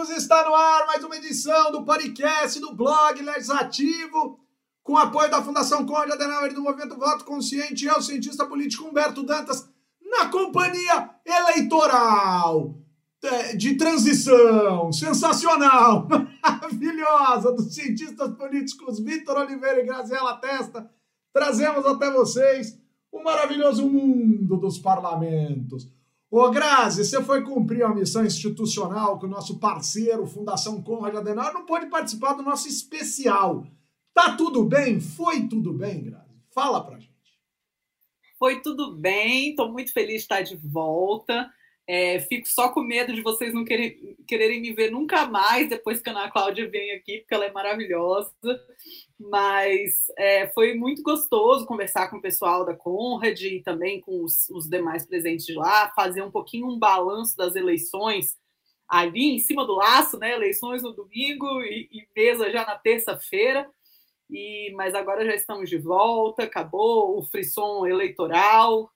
políticos está no ar mais uma edição do podcast do blog Legislativo, com apoio da Fundação Conde Adenauer e do Movimento Voto Consciente. Eu, cientista político Humberto Dantas, na companhia eleitoral é, de transição sensacional, maravilhosa dos cientistas políticos Vitor Oliveira e Graziela Testa. Trazemos até vocês o maravilhoso mundo dos parlamentos Ô, Grazi, você foi cumprir a missão institucional com o nosso parceiro, Fundação Conrad Adenauer, não pôde participar do nosso especial. Tá tudo bem? Foi tudo bem, Grazi? Fala pra gente. Foi tudo bem, estou muito feliz de estar de volta. É, fico só com medo de vocês não querer, quererem me ver nunca mais depois que a Ana Cláudia vem aqui, porque ela é maravilhosa. Mas é, foi muito gostoso conversar com o pessoal da Conrad e também com os, os demais presentes de lá, fazer um pouquinho um balanço das eleições ali em cima do laço, né? Eleições no domingo e, e mesa já na terça-feira. E, mas agora já estamos de volta, acabou o frisson eleitoral,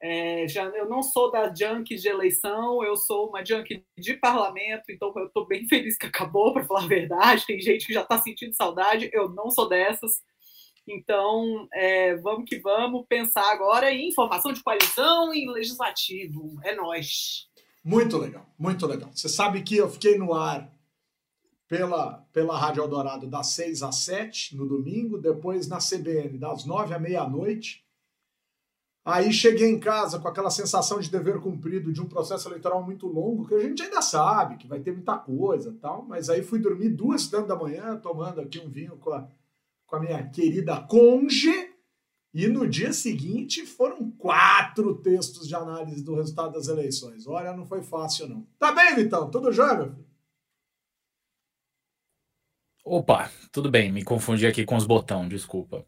é, já, eu não sou da junk de eleição, eu sou uma junk de parlamento, então eu estou bem feliz que acabou, para falar a verdade. Tem gente que já está sentindo saudade, eu não sou dessas. Então, é, vamos que vamos pensar agora em formação de coalizão e legislativo. É nós. Muito legal, muito legal. Você sabe que eu fiquei no ar pela, pela Rádio Eldorado das 6 às 7 no domingo, depois na CBN das 9 à meia-noite Aí cheguei em casa com aquela sensação de dever cumprido de um processo eleitoral muito longo, que a gente ainda sabe que vai ter muita coisa tal, mas aí fui dormir duas da manhã, tomando aqui um vinho com a, com a minha querida conge, e no dia seguinte foram quatro textos de análise do resultado das eleições. Olha, não foi fácil não. Tá bem, Vitão? Tudo jóia, meu filho? Opa, tudo bem, me confundi aqui com os botões, desculpa.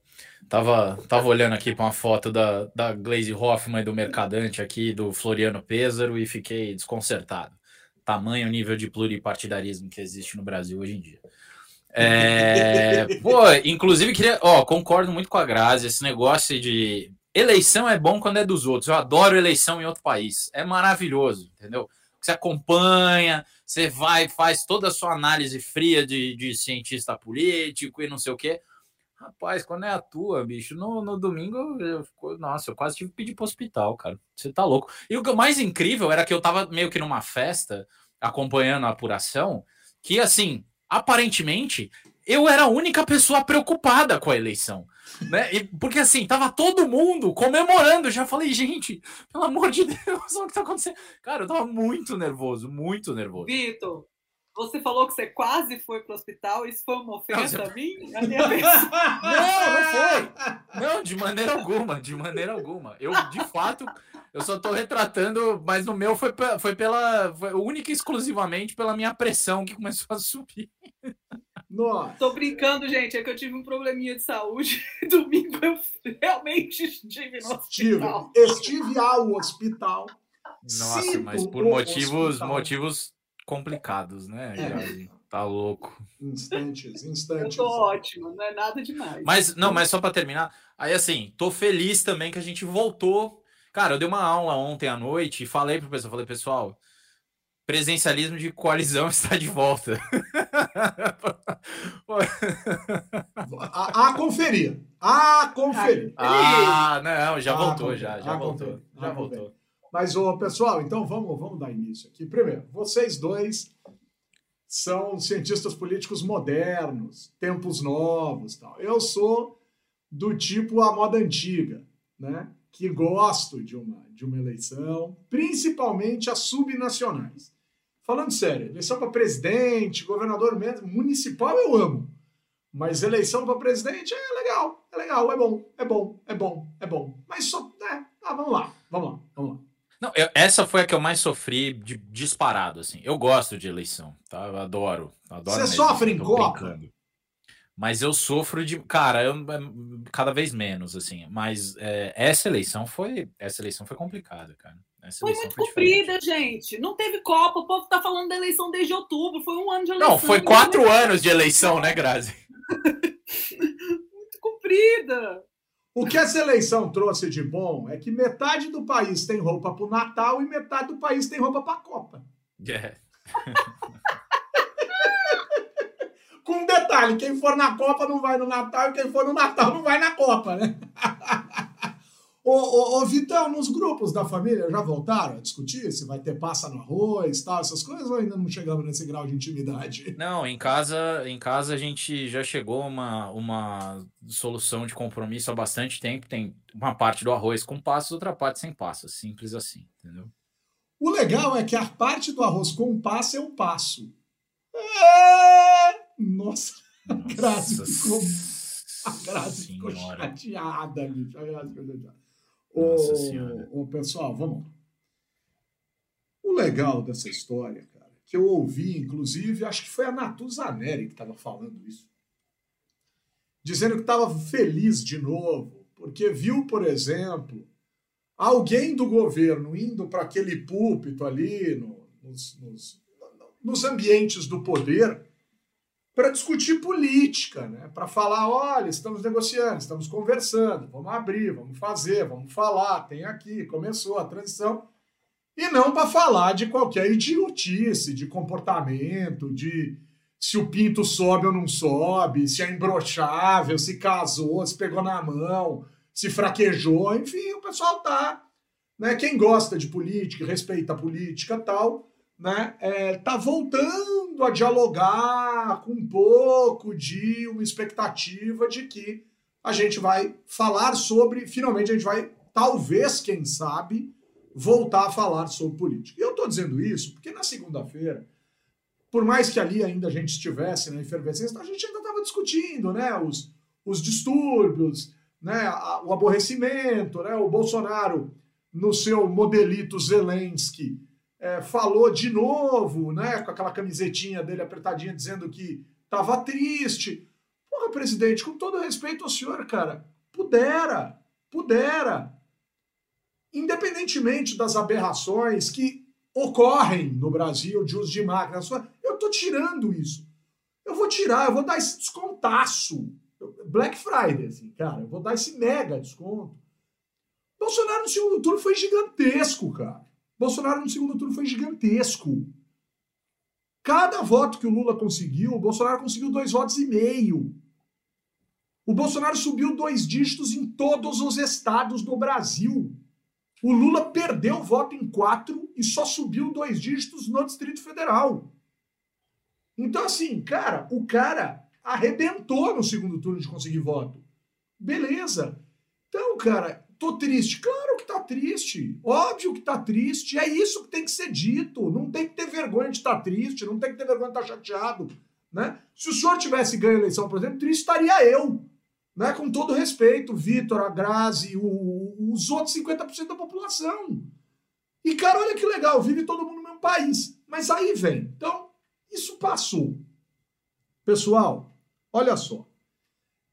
Tava, tava olhando aqui para uma foto da, da Glaze Hoffman e do Mercadante aqui, do Floriano Pêsaro, e fiquei desconcertado. Tamanho nível de pluripartidarismo que existe no Brasil hoje em dia. É, pô, inclusive queria, ó, concordo muito com a Grazi, esse negócio de eleição é bom quando é dos outros. Eu adoro eleição em outro país. É maravilhoso, entendeu? Você acompanha, você vai, faz toda a sua análise fria de, de cientista político e não sei o quê. Rapaz, quando é a tua, bicho, no, no domingo, eu, nossa, eu quase tive que pedir pro hospital, cara. Você tá louco. E o mais incrível era que eu tava meio que numa festa, acompanhando a apuração, que assim, aparentemente, eu era a única pessoa preocupada com a eleição. Né? E, porque assim, tava todo mundo comemorando. Eu já falei, gente, pelo amor de Deus, o que tá acontecendo? Cara, eu tava muito nervoso, muito nervoso. Vitor, você falou que você quase foi para o hospital, isso foi uma ofensa não, a mim? A minha não, não foi. Não, de maneira alguma, de maneira alguma. Eu, de fato, eu só estou retratando, mas no meu foi, foi pela. Foi única e exclusivamente pela minha pressão que começou a subir. Nossa. Tô brincando, gente, é que eu tive um probleminha de saúde. Domingo eu realmente estive no hospital. Estive, estive ao hospital. Nossa, mas por motivos, motivos complicados, né? É. Tá louco. Instantes, instantes. Eu tô ótimo, não é nada demais. Mas, não, mas só para terminar, aí assim, tô feliz também que a gente voltou. Cara, eu dei uma aula ontem à noite e falei pro pessoal, falei, pessoal, presencialismo de coalizão está de volta. a, a conferir. A conferir. Ah, não, já voltou, já, já voltou. Já voltou. Mas, ô, pessoal, então vamos, vamos dar início aqui. Primeiro, vocês dois são cientistas políticos modernos, tempos novos. Tal. Eu sou do tipo a moda antiga, né? que gosto de uma, de uma eleição, principalmente as subnacionais. Falando sério, eleição para presidente, governador municipal eu amo. Mas eleição para presidente é legal, é legal, é bom, é bom, é bom, é bom. Mas só, né? Ah, vamos lá, vamos lá, vamos lá. Não, eu, essa foi a que eu mais sofri de, disparado, assim. Eu gosto de eleição, tá? Eu adoro. adoro Você mesmo, sofre em Copa? Mas eu sofro de. Cara, eu, é, cada vez menos, assim. Mas é, essa eleição foi. Essa eleição foi complicada, cara. Essa foi muito foi comprida, gente. Não teve Copa. O povo tá falando da eleição desde outubro. Foi um ano de eleição. Não, foi quatro anos de eleição, né, Grazi? muito comprida. O que essa eleição trouxe de bom é que metade do país tem roupa para o Natal e metade do país tem roupa para a Copa. Yeah. detalhe: quem for na Copa não vai no Natal e quem for no Natal não vai na Copa, né? Ô, ô, ô, Vitão, nos grupos da família já voltaram a discutir se vai ter passa no arroz, tal, essas coisas, ou ainda não chegamos nesse grau de intimidade? Não, em casa, em casa a gente já chegou a uma, uma solução de compromisso há bastante tempo. Tem uma parte do arroz com passas, outra parte sem passas. Simples assim, entendeu? O legal é que a parte do arroz com passa é um passo. É... Nossa, a Grazi ficou, a Grazi ficou chateada, bicho. A Grazi ficou chateada. Nossa Senhora. Ô, pessoal, vamos lá. O legal dessa história, cara, que eu ouvi, inclusive, acho que foi a Natuzaneri que estava falando isso, dizendo que estava feliz de novo, porque viu, por exemplo, alguém do governo indo para aquele púlpito ali, no, nos, nos, nos ambientes do poder, para discutir política, né? para falar, olha, estamos negociando, estamos conversando, vamos abrir, vamos fazer, vamos falar, tem aqui, começou a transição. E não para falar de qualquer idiotice, de comportamento, de se o pinto sobe ou não sobe, se é imbrochável, se casou, se pegou na mão, se fraquejou, enfim, o pessoal tá. Né? Quem gosta de política, respeita a política tal, né, é, tá voltando a dialogar com um pouco de uma expectativa de que a gente vai falar sobre, finalmente a gente vai, talvez, quem sabe, voltar a falar sobre política. E eu estou dizendo isso porque na segunda-feira, por mais que ali ainda a gente estivesse na efervescência, a gente ainda estava discutindo né, os, os distúrbios, né, o aborrecimento, né, o Bolsonaro no seu modelito Zelensky, é, falou de novo, né, com aquela camisetinha dele apertadinha, dizendo que estava triste. Porra, presidente, com todo respeito ao senhor, cara, pudera, pudera. Independentemente das aberrações que ocorrem no Brasil de uso de máquinas, eu tô tirando isso. Eu vou tirar, eu vou dar esse descontaço. Black Friday, assim, cara, eu vou dar esse mega desconto. Bolsonaro no segundo turno foi gigantesco, cara. Bolsonaro no segundo turno foi gigantesco. Cada voto que o Lula conseguiu, o Bolsonaro conseguiu dois votos e meio. O Bolsonaro subiu dois dígitos em todos os estados do Brasil. O Lula perdeu voto em quatro e só subiu dois dígitos no Distrito Federal. Então, assim, cara, o cara arrebentou no segundo turno de conseguir voto. Beleza. Então, cara, tô triste. Claro tá triste. Óbvio que tá triste. É isso que tem que ser dito. Não tem que ter vergonha de estar tá triste, não tem que ter vergonha de estar tá chateado. Né? Se o senhor tivesse ganho a eleição, por exemplo, triste estaria eu. Né? Com todo respeito, Vitor, a Grazi, o, os outros 50% da população. E, cara, olha que legal, vive todo mundo no mesmo país. Mas aí vem. Então, isso passou. Pessoal, olha só.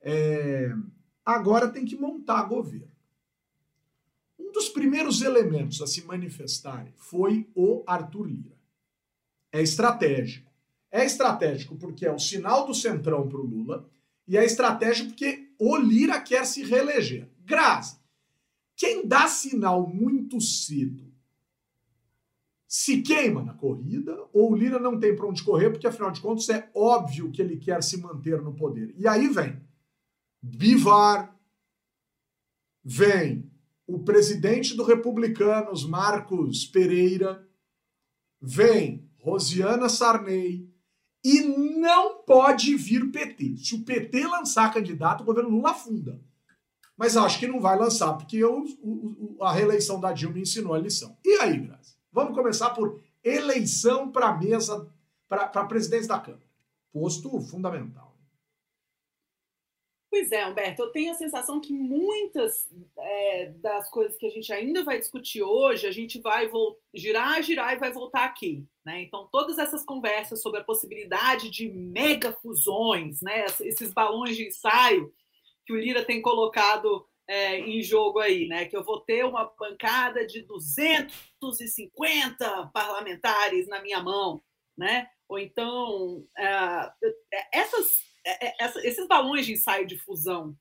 É... Agora tem que montar governo. Um dos primeiros elementos a se manifestarem foi o Arthur Lira. É estratégico. É estratégico porque é o sinal do centrão para o Lula e é estratégico porque o Lira quer se reeleger. Grazi, quem dá sinal muito cedo se queima na corrida ou o Lira não tem para onde correr porque afinal de contas é óbvio que ele quer se manter no poder. E aí vem Bivar, vem o presidente do Republicanos, Marcos Pereira, vem Rosiana Sarney e não pode vir PT. Se o PT lançar candidato, o governo Lula afunda. Mas acho que não vai lançar, porque eu, o, a reeleição da Dilma ensinou a lição. E aí, Graça? Vamos começar por eleição para mesa, para a presidência da Câmara. Posto fundamental. Pois é, Humberto, eu tenho a sensação que muitas é, das coisas que a gente ainda vai discutir hoje, a gente vai girar, girar e vai voltar aqui. Né? Então, todas essas conversas sobre a possibilidade de mega fusões, né? esses balões de ensaio que o Lira tem colocado é, em jogo aí, né? que eu vou ter uma bancada de 250 parlamentares na minha mão, né? ou então é, essas esses balões de ensaio de fusão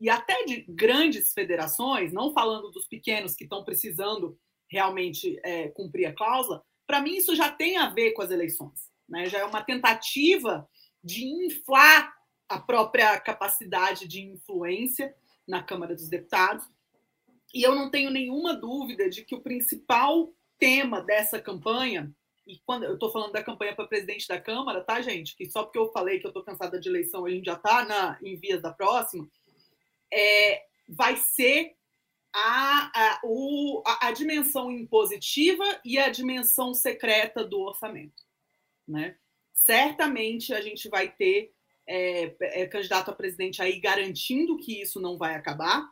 e até de grandes federações, não falando dos pequenos que estão precisando realmente é, cumprir a cláusula, para mim isso já tem a ver com as eleições. Né? Já é uma tentativa de inflar a própria capacidade de influência na Câmara dos Deputados. E eu não tenho nenhuma dúvida de que o principal tema dessa campanha, e quando eu estou falando da campanha para presidente da Câmara, tá, gente? Que só porque eu falei que eu estou cansada de eleição, a gente já está em vias da próxima, é, vai ser a, a, o, a, a dimensão impositiva e a dimensão secreta do orçamento. Né? Certamente a gente vai ter é, é, candidato a presidente aí garantindo que isso não vai acabar.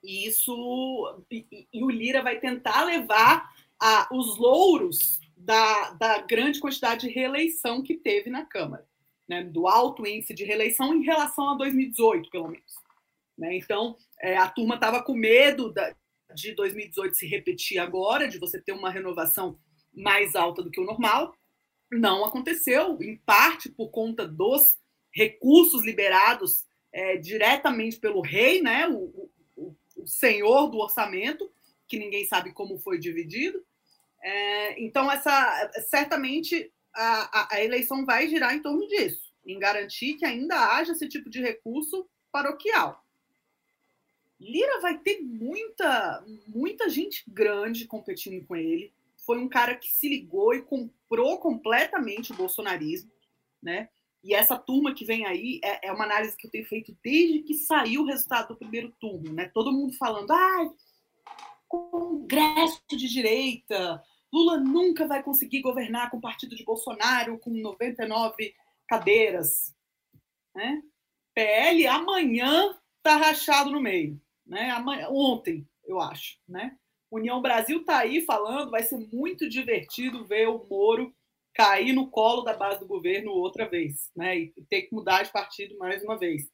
E isso e, e o Lira vai tentar levar a, os louros da, da grande quantidade de reeleição que teve na Câmara, né? do alto índice de reeleição em relação a 2018, pelo menos. Né? Então, é, a turma estava com medo da, de 2018 se repetir agora, de você ter uma renovação mais alta do que o normal. Não aconteceu, em parte por conta dos recursos liberados é, diretamente pelo rei, né, o, o, o, senhor do orçamento, que ninguém sabe como foi dividido. É, então, essa certamente a, a, a, eleição vai girar em torno disso, em garantir que ainda haja esse tipo de recurso paroquial. Lira vai ter muita, muita gente grande competindo com ele. Foi um cara que se ligou e comprou completamente o bolsonarismo, né? E essa turma que vem aí é, é, uma análise que eu tenho feito desde que saiu o resultado do primeiro turno, né? Todo mundo falando, ah, congresso de direita, Lula nunca vai conseguir governar com o partido de Bolsonaro com 99 cadeiras, né? PL amanhã tá rachado no meio, né? Amanhã, ontem, eu acho, né? União Brasil tá aí falando, vai ser muito divertido ver o Moro cair no colo da base do governo outra vez, né? E ter que mudar de partido mais uma vez.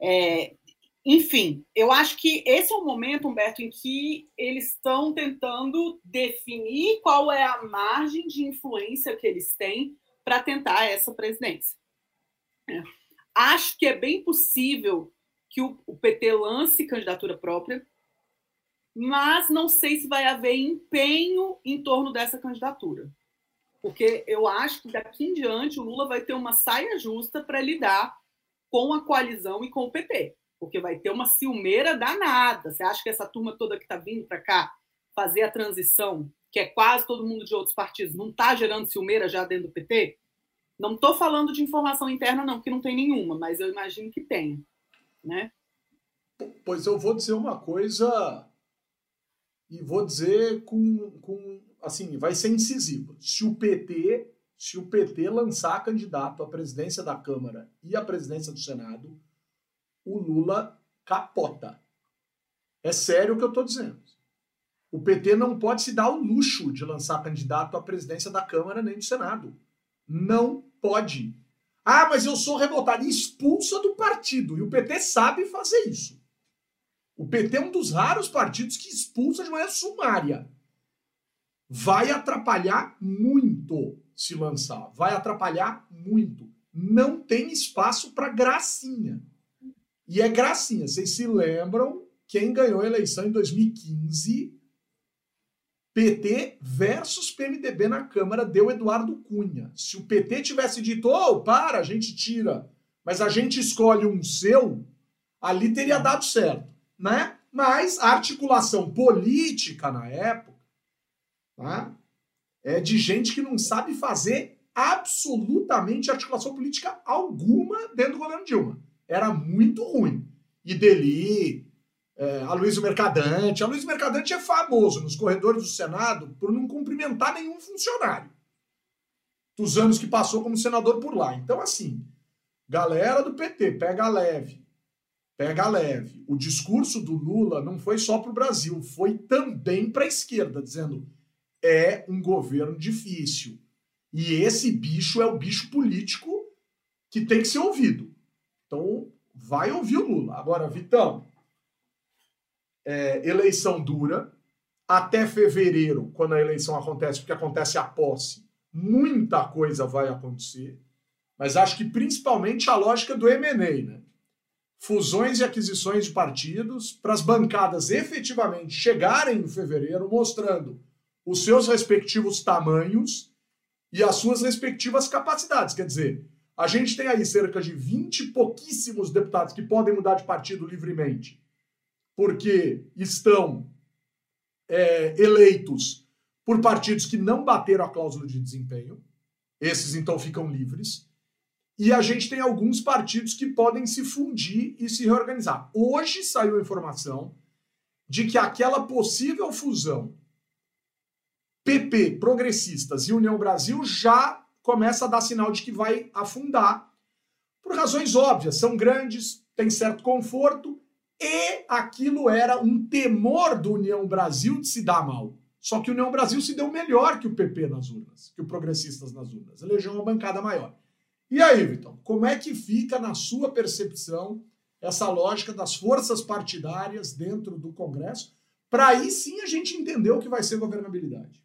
É, enfim, eu acho que esse é o momento, Humberto, em que eles estão tentando definir qual é a margem de influência que eles têm para tentar essa presidência. É. Acho que é bem possível que o, o PT lance candidatura própria, mas não sei se vai haver empenho em torno dessa candidatura porque eu acho que daqui em diante o Lula vai ter uma saia justa para lidar com a coalizão e com o PT, porque vai ter uma ciumeira danada. Você acha que essa turma toda que está vindo para cá fazer a transição, que é quase todo mundo de outros partidos, não está gerando ciumeira já dentro do PT? Não estou falando de informação interna, não, porque não tem nenhuma, mas eu imagino que tenha. Né? Pois eu vou dizer uma coisa e vou dizer com, com assim, vai ser incisiva. Se o PT, se o PT lançar candidato à presidência da Câmara e à presidência do Senado, o Lula capota. É sério o que eu estou dizendo. O PT não pode se dar o luxo de lançar candidato à presidência da Câmara nem do Senado. Não pode. Ah, mas eu sou revoltado. Expulsa do partido. E o PT sabe fazer isso. O PT é um dos raros partidos que expulsa de maneira sumária vai atrapalhar muito se lançar. Vai atrapalhar muito. Não tem espaço para gracinha. E é gracinha. Vocês se lembram quem ganhou a eleição em 2015? PT versus PMDB na Câmara deu Eduardo Cunha. Se o PT tivesse dito, oh, para, a gente tira, mas a gente escolhe um seu, ali teria dado certo, né? Mas a articulação política na época tá? é de gente que não sabe fazer absolutamente articulação política alguma dentro do governo Dilma. Era muito ruim. E Deli, é, Aloysio Mercadante. Aloysio Mercadante é famoso nos corredores do Senado por não cumprimentar nenhum funcionário dos anos que passou como senador por lá. Então, assim, galera do PT, pega leve. Pega leve. O discurso do Lula não foi só para o Brasil, foi também para a esquerda, dizendo é um governo difícil. E esse bicho é o bicho político que tem que ser ouvido. Então, vai ouvir o Lula. Agora, Vitão, é, eleição dura. Até fevereiro, quando a eleição acontece, porque acontece a posse, muita coisa vai acontecer. Mas acho que principalmente a lógica do MNE, né? Fusões e aquisições de partidos para as bancadas efetivamente chegarem em fevereiro, mostrando os seus respectivos tamanhos e as suas respectivas capacidades. Quer dizer, A gente tem aí cerca de 20 e pouquíssimos deputados que podem mudar de partido livremente, porque estão é, eleitos por partidos que não bateram a cláusula de desempenho. Esses então ficam livres. E a gente tem alguns partidos que podem se fundir e se reorganizar. Hoje saiu a informação de que aquela possível fusão PP, Progressistas e União Brasil já começa a dar sinal de que vai afundar, por razões óbvias. São grandes, têm certo conforto, e aquilo era um temor do União Brasil de se dar mal. Só que o União Brasil se deu melhor que o PP nas urnas, que o Progressistas nas urnas. Elegeu uma bancada maior. E aí, Vitão, como é que fica na sua percepção essa lógica das forças partidárias dentro do Congresso? Para aí sim a gente entender o que vai ser governabilidade.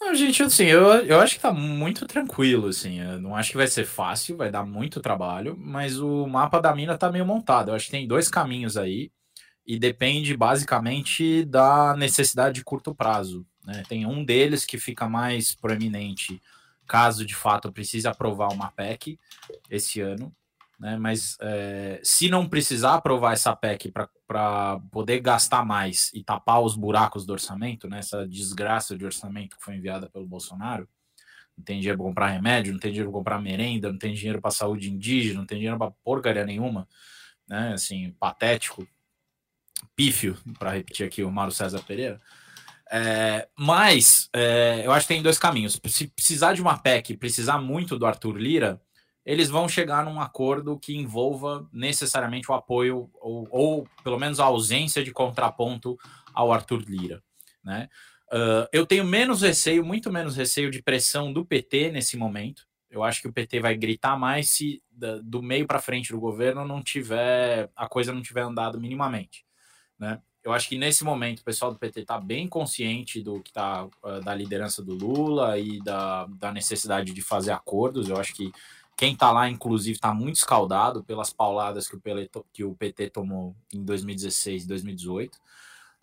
Não, gente, assim, eu, eu acho que tá muito tranquilo, assim. Eu não acho que vai ser fácil, vai dar muito trabalho, mas o mapa da mina tá meio montado. Eu acho que tem dois caminhos aí e depende basicamente da necessidade de curto prazo. Né? Tem um deles que fica mais proeminente caso de fato precise aprovar uma PEC esse ano, né? Mas é, se não precisar aprovar essa PEC para poder gastar mais e tapar os buracos do orçamento, né? Essa desgraça de orçamento que foi enviada pelo Bolsonaro, não tem dinheiro para comprar remédio, não tem dinheiro para comprar merenda, não tem dinheiro para saúde indígena, não tem dinheiro para porcaria nenhuma, né? Assim, patético, pífio, para repetir aqui o Mário César Pereira. É, mas é, eu acho que tem dois caminhos. Se precisar de uma PEC, precisar muito do Arthur Lira, eles vão chegar num acordo que envolva necessariamente o apoio ou, ou pelo menos a ausência de contraponto ao Arthur Lira, né? Uh, eu tenho menos receio, muito menos receio de pressão do PT nesse momento. Eu acho que o PT vai gritar mais se do meio para frente do governo não tiver a coisa não tiver andado minimamente, né? Eu acho que nesse momento o pessoal do PT está bem consciente do que tá uh, da liderança do Lula e da, da necessidade de fazer acordos. Eu acho que quem está lá, inclusive, está muito escaldado pelas pauladas que o, que o PT tomou em 2016 e 2018,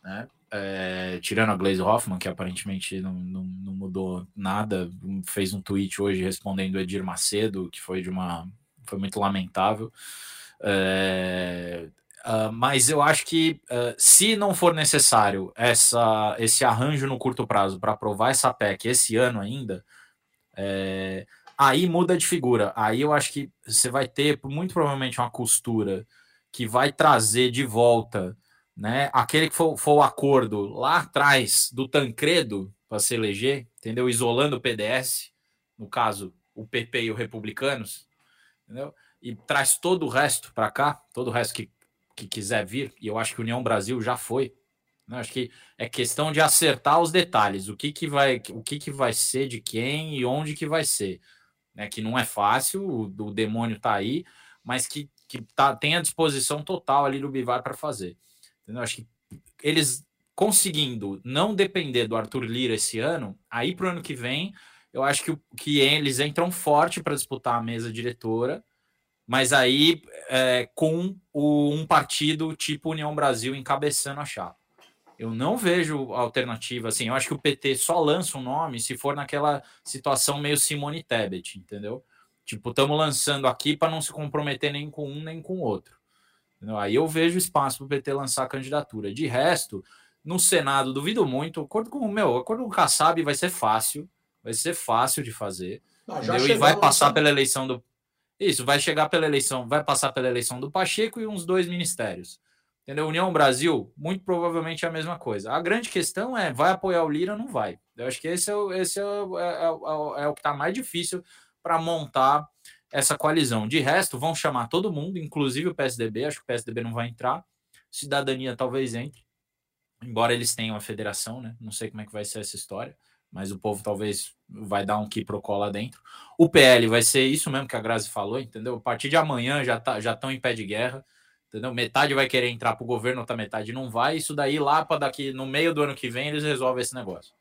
né? É, tirando a Glaze Hoffman, que aparentemente não, não, não, mudou nada, fez um tweet hoje respondendo Edir Macedo, que foi de uma foi muito lamentável. É, uh, mas eu acho que uh, se não for necessário essa, esse arranjo no curto prazo para aprovar essa PEC esse ano ainda, é, aí muda de figura. Aí eu acho que você vai ter muito provavelmente uma costura que vai trazer de volta, né? Aquele que for, o acordo lá atrás do Tancredo para se eleger, entendeu? Isolando o PDS, no caso, o PP e o Republicanos, entendeu? E traz todo o resto para cá, todo o resto que, que quiser vir, e eu acho que União Brasil já foi. Né? Acho que é questão de acertar os detalhes, o que, que vai, o que, que vai ser de quem e onde que vai ser né, que não é fácil, o, o demônio está aí, mas que, que tá, tem a disposição total ali do Bivar para fazer. Entendeu? Acho que eles conseguindo não depender do Arthur Lira esse ano, aí para o ano que vem, eu acho que, que eles entram forte para disputar a mesa diretora, mas aí é, com o, um partido tipo União Brasil encabeçando a chapa. Eu não vejo alternativa assim. Eu acho que o PT só lança um nome se for naquela situação meio Simone Tebet, entendeu? Tipo, estamos lançando aqui para não se comprometer nem com um nem com o outro. Entendeu? Aí eu vejo espaço para o PT lançar a candidatura. De resto, no Senado, duvido muito. Acordo com o meu, acordo com o Kassab vai ser fácil. Vai ser fácil de fazer. Não, e vai passar pela eleição do. Isso, vai chegar pela eleição, vai passar pela eleição do Pacheco e uns dois ministérios. Entendeu? União Brasil, muito provavelmente é a mesma coisa. A grande questão é: vai apoiar o Lira ou não vai? Eu acho que esse é, o, esse é, o, é, é, é o que está mais difícil para montar essa coalizão. De resto, vão chamar todo mundo, inclusive o PSDB. Acho que o PSDB não vai entrar. Cidadania talvez entre, embora eles tenham a federação, né? Não sei como é que vai ser essa história, mas o povo talvez vai dar um quiprocó lá dentro. O PL vai ser isso mesmo que a Grazi falou, entendeu? A partir de amanhã já tá, já estão em pé de guerra entendeu? Metade vai querer entrar para o governo, outra metade não vai. Isso daí lá para daqui no meio do ano que vem eles resolvem esse negócio.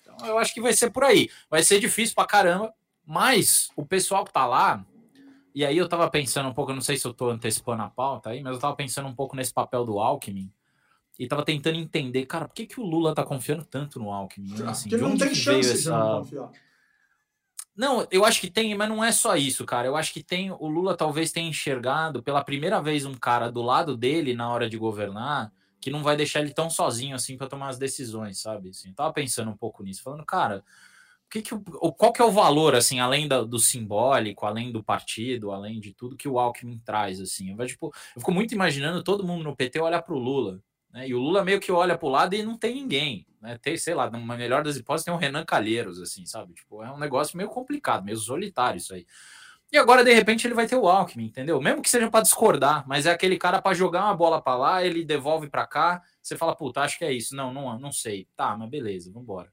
Então eu acho que vai ser por aí. Vai ser difícil para caramba, mas o pessoal que tá lá, e aí eu tava pensando um pouco, não sei se eu tô antecipando a pauta aí, mas eu tava pensando um pouco nesse papel do Alckmin. E tava tentando entender, cara, por que, que o Lula tá confiando tanto no Alckmin? Assim, Porque não tem chance essa... de não confiar. Não, eu acho que tem, mas não é só isso, cara. Eu acho que tem. O Lula talvez tenha enxergado pela primeira vez um cara do lado dele na hora de governar que não vai deixar ele tão sozinho assim para tomar as decisões, sabe? Assim, tava pensando um pouco nisso, falando, cara, o que que, qual que é o valor, assim, além da, do simbólico, além do partido, além de tudo que o Alckmin traz, assim? Eu, tipo, eu fico muito imaginando todo mundo no PT olhar para o Lula, né? E o Lula meio que olha para o lado e não tem ninguém, né? Tem, sei lá, na melhor das hipóteses, tem um Renan Calheiros, assim, sabe? Tipo, é um negócio meio complicado, meio solitário isso aí. E agora, de repente, ele vai ter o Alckmin, entendeu? Mesmo que seja para discordar, mas é aquele cara para jogar uma bola para lá, ele devolve para cá, você fala, puta, acho que é isso. Não, não, não sei. Tá, mas beleza, vamos embora.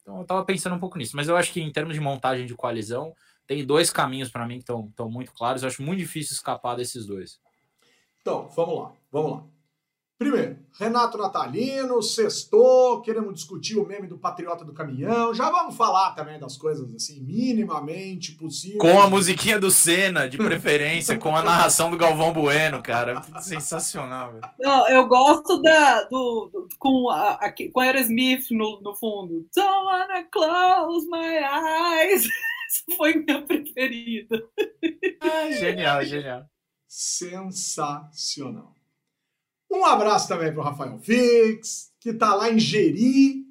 Então eu tava pensando um pouco nisso, mas eu acho que em termos de montagem de coalizão, tem dois caminhos para mim que estão muito claros. Eu acho muito difícil escapar desses dois. Então, vamos lá, vamos lá. Primeiro, Renato Natalino, sextou, queremos discutir o meme do Patriota do Caminhão. Já vamos falar também das coisas assim, minimamente possível. Com a musiquinha do Senna, de preferência, com a narração do Galvão Bueno, cara. Sensacional, velho. Não, eu gosto da, do, do com, a, a, com Aerosmith no, no fundo. Don't wanna close my eyes. Essa foi minha preferida. Ah, genial, genial. Sensacional. Um abraço também para o Rafael Fix, que está lá em Jeri,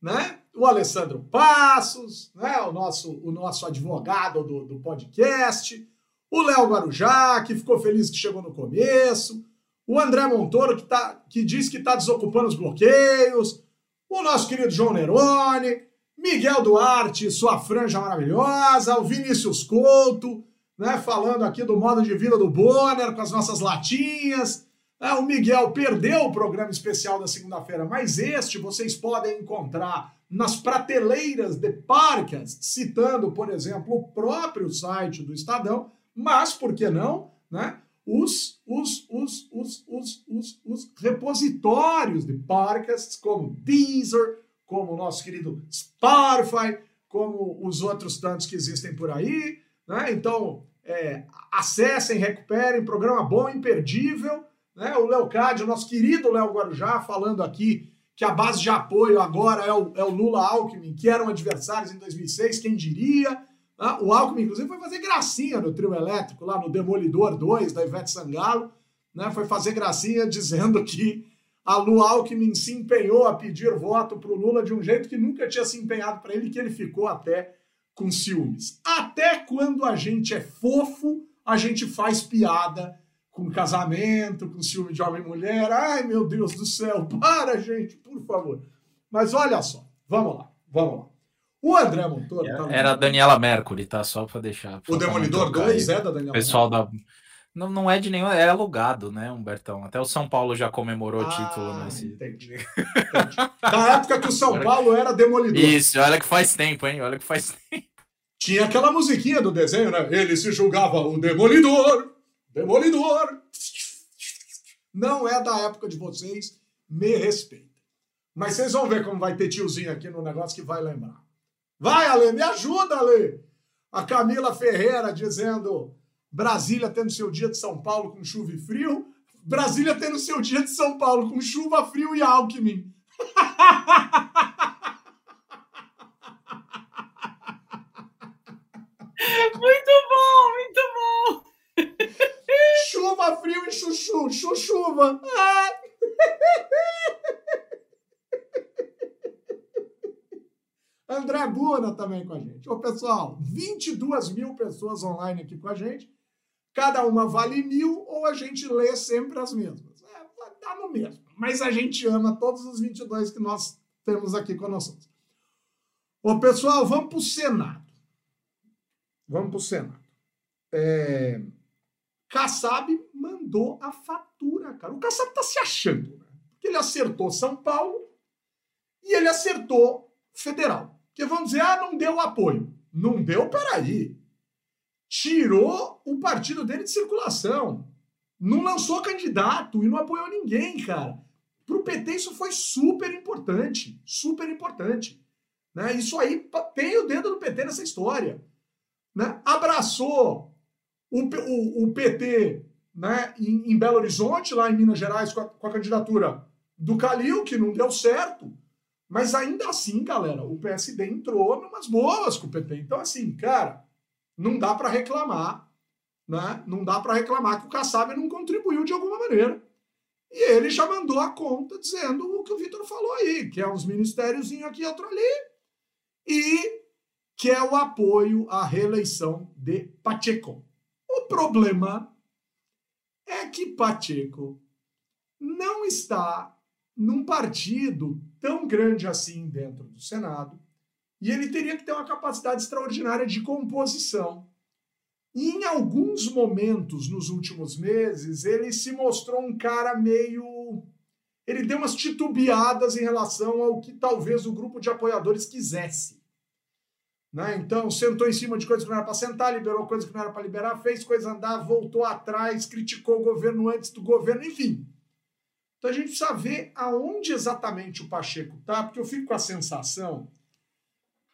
né? O Alessandro Passos, né? o, nosso, o nosso advogado do, do podcast. O Léo Guarujá, que ficou feliz que chegou no começo. O André Montoro, que, tá, que diz que está desocupando os bloqueios. O nosso querido João Nerone. Miguel Duarte, sua franja maravilhosa. O Vinícius Couto, né? falando aqui do modo de vida do Bonner com as nossas latinhas. Ah, o Miguel perdeu o programa especial da segunda-feira, mas este vocês podem encontrar nas prateleiras de parcas, citando, por exemplo, o próprio site do Estadão, mas por que não, né? Os, os, os, os, os, os, os repositórios de parcas, como Deezer, como o nosso querido Spotify, como os outros tantos que existem por aí. Né? Então, é, acessem, recuperem, programa bom, imperdível. Né? O Leocádio, nosso querido Léo Guarujá, falando aqui que a base de apoio agora é o, é o Lula Alckmin, que eram adversários em 2006, quem diria? Né? O Alckmin, inclusive, foi fazer gracinha no trio elétrico, lá no Demolidor 2, da Ivete Sangalo, né? foi fazer gracinha dizendo que a Lu Alckmin se empenhou a pedir voto para o Lula de um jeito que nunca tinha se empenhado para ele, que ele ficou até com ciúmes. Até quando a gente é fofo, a gente faz piada com casamento, com ciúme de homem e mulher. Ai, meu Deus do céu, para, gente, por favor. Mas olha só, vamos lá, vamos lá. O André Montoro. Tá era a Daniela Mercury, tá? Só para deixar. O Demolidor 2 é da Daniela Pessoal da. Não, não é de nenhum, é alugado, né, Humbertão? Até o São Paulo já comemorou o ah, título nesse. Entendi. entendi. Da época que o São Paulo era Demolidor. Isso, olha que faz tempo, hein? Olha que faz tempo. Tinha aquela musiquinha do desenho, né? Ele se julgava o Demolidor. Demolidor! Não é da época de vocês, me respeita. Mas vocês vão ver como vai ter tiozinho aqui no negócio que vai lembrar. Vai, Ale, me ajuda, Ale! A Camila Ferreira dizendo Brasília tendo seu dia de São Paulo com chuva e frio, Brasília tendo seu dia de São Paulo com chuva, frio e Alckmin. Muito bom, muito bom! Frio e chuchu, chuchuva. Ah. André Buna também com a gente. Ô, pessoal, 22 mil pessoas online aqui com a gente. Cada uma vale mil ou a gente lê sempre as mesmas. É, dá no mesmo. Mas a gente ama todos os 22 que nós temos aqui conosco. Ô, pessoal, vamos para o Senado. Vamos para o Senado. É... Kassab mandou a fatura, cara. O Kassab tá se achando, né? Porque ele acertou São Paulo e ele acertou federal. Que vão dizer, ah, não deu apoio. Não deu, peraí. Tirou o partido dele de circulação. Não lançou candidato e não apoiou ninguém, cara. Para o PT isso foi super importante. Super importante. Né? Isso aí tem o dedo do PT nessa história. Né? Abraçou o, o, o PT né, em, em, Belo Horizonte, lá em Minas Gerais, com a, com a, candidatura do Calil, que não deu certo. Mas ainda assim, galera, o PSD entrou numas boas com o PT. Então, assim, cara, não dá para reclamar, né? Não dá para reclamar que o Kassab não contribuiu de alguma maneira. E ele já mandou a conta dizendo o que o Vitor falou aí, que é uns ministérios aqui e outro ali, e que é o apoio à reeleição de Pacheco. Problema é que Pacheco não está num partido tão grande assim dentro do Senado, e ele teria que ter uma capacidade extraordinária de composição. E em alguns momentos nos últimos meses, ele se mostrou um cara meio. Ele deu umas titubeadas em relação ao que talvez o grupo de apoiadores quisesse. Né? Então, sentou em cima de coisas que não era para sentar, liberou coisas que não era para liberar, fez coisa andar, voltou atrás, criticou o governo antes do governo, enfim. Então a gente precisa ver aonde exatamente o Pacheco tá, porque eu fico com a sensação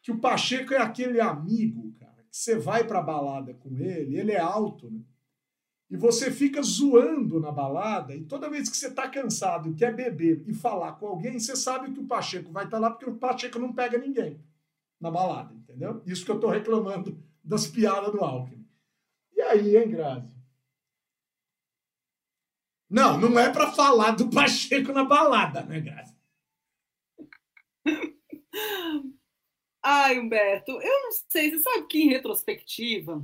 que o Pacheco é aquele amigo, cara, que você vai para balada com ele, ele é alto, né? E você fica zoando na balada, e toda vez que você tá cansado e quer beber e falar com alguém, você sabe que o Pacheco vai estar tá lá, porque o Pacheco não pega ninguém na balada, entendeu? Isso que eu tô reclamando das piadas do Alckmin. E aí, hein, Grazi? Não, não é para falar do Pacheco na balada, né, Grazi? Ai, Humberto, eu não sei, você sabe que em retrospectiva